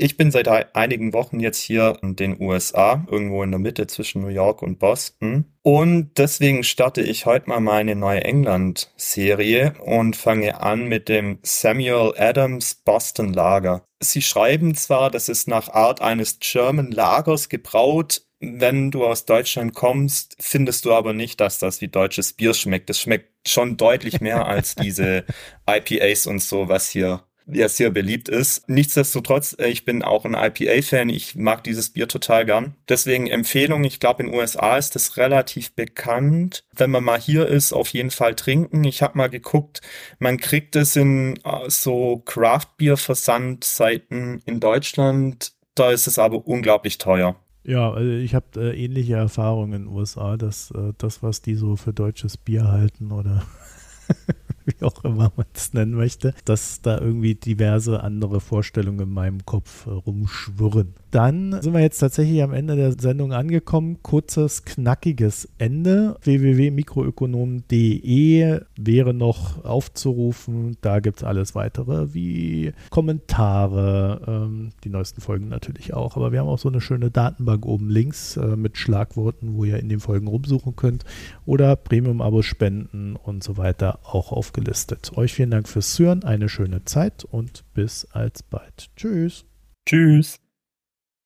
Speaker 2: ich bin seit einigen Wochen jetzt hier in den USA, irgendwo in der Mitte zwischen New York und Boston. Und deswegen starte ich heute mal meine neue England-Serie und fange an mit dem Samuel Adams Boston Lager. Sie schreiben zwar, das ist nach Art eines German Lagers gebraut, wenn du aus Deutschland kommst, findest du aber nicht, dass das wie deutsches Bier schmeckt. Es schmeckt schon deutlich mehr als *laughs* diese IPAs und so, was hier ja sehr beliebt ist. Nichtsdestotrotz, äh, ich bin auch ein IPA-Fan. Ich mag dieses Bier total gern. Deswegen Empfehlung. Ich glaube, in den USA ist das relativ bekannt. Wenn man mal hier ist, auf jeden Fall trinken. Ich habe mal geguckt, man kriegt es in äh, so Craft-Bier-Versandseiten in Deutschland. Da ist es aber unglaublich teuer.
Speaker 1: Ja, also ich habe äh, ähnliche Erfahrungen in den USA, dass äh, das, was die so für deutsches Bier halten oder *laughs* wie auch immer man es nennen möchte, dass da irgendwie diverse andere Vorstellungen in meinem Kopf äh, rumschwirren. Dann sind wir jetzt tatsächlich am Ende der Sendung angekommen. Kurzes, knackiges Ende. www.mikroökonom.de wäre noch aufzurufen. Da gibt es alles weitere wie Kommentare, ähm, die neuesten Folgen natürlich auch. Aber wir haben auch so eine schöne Datenbank oben links äh, mit Schlagworten, wo ihr in den Folgen rumsuchen könnt oder Premium-Abos spenden und so weiter auch aufgelistet. Euch vielen Dank fürs Hören, eine schöne Zeit und bis alsbald. Tschüss.
Speaker 2: Tschüss.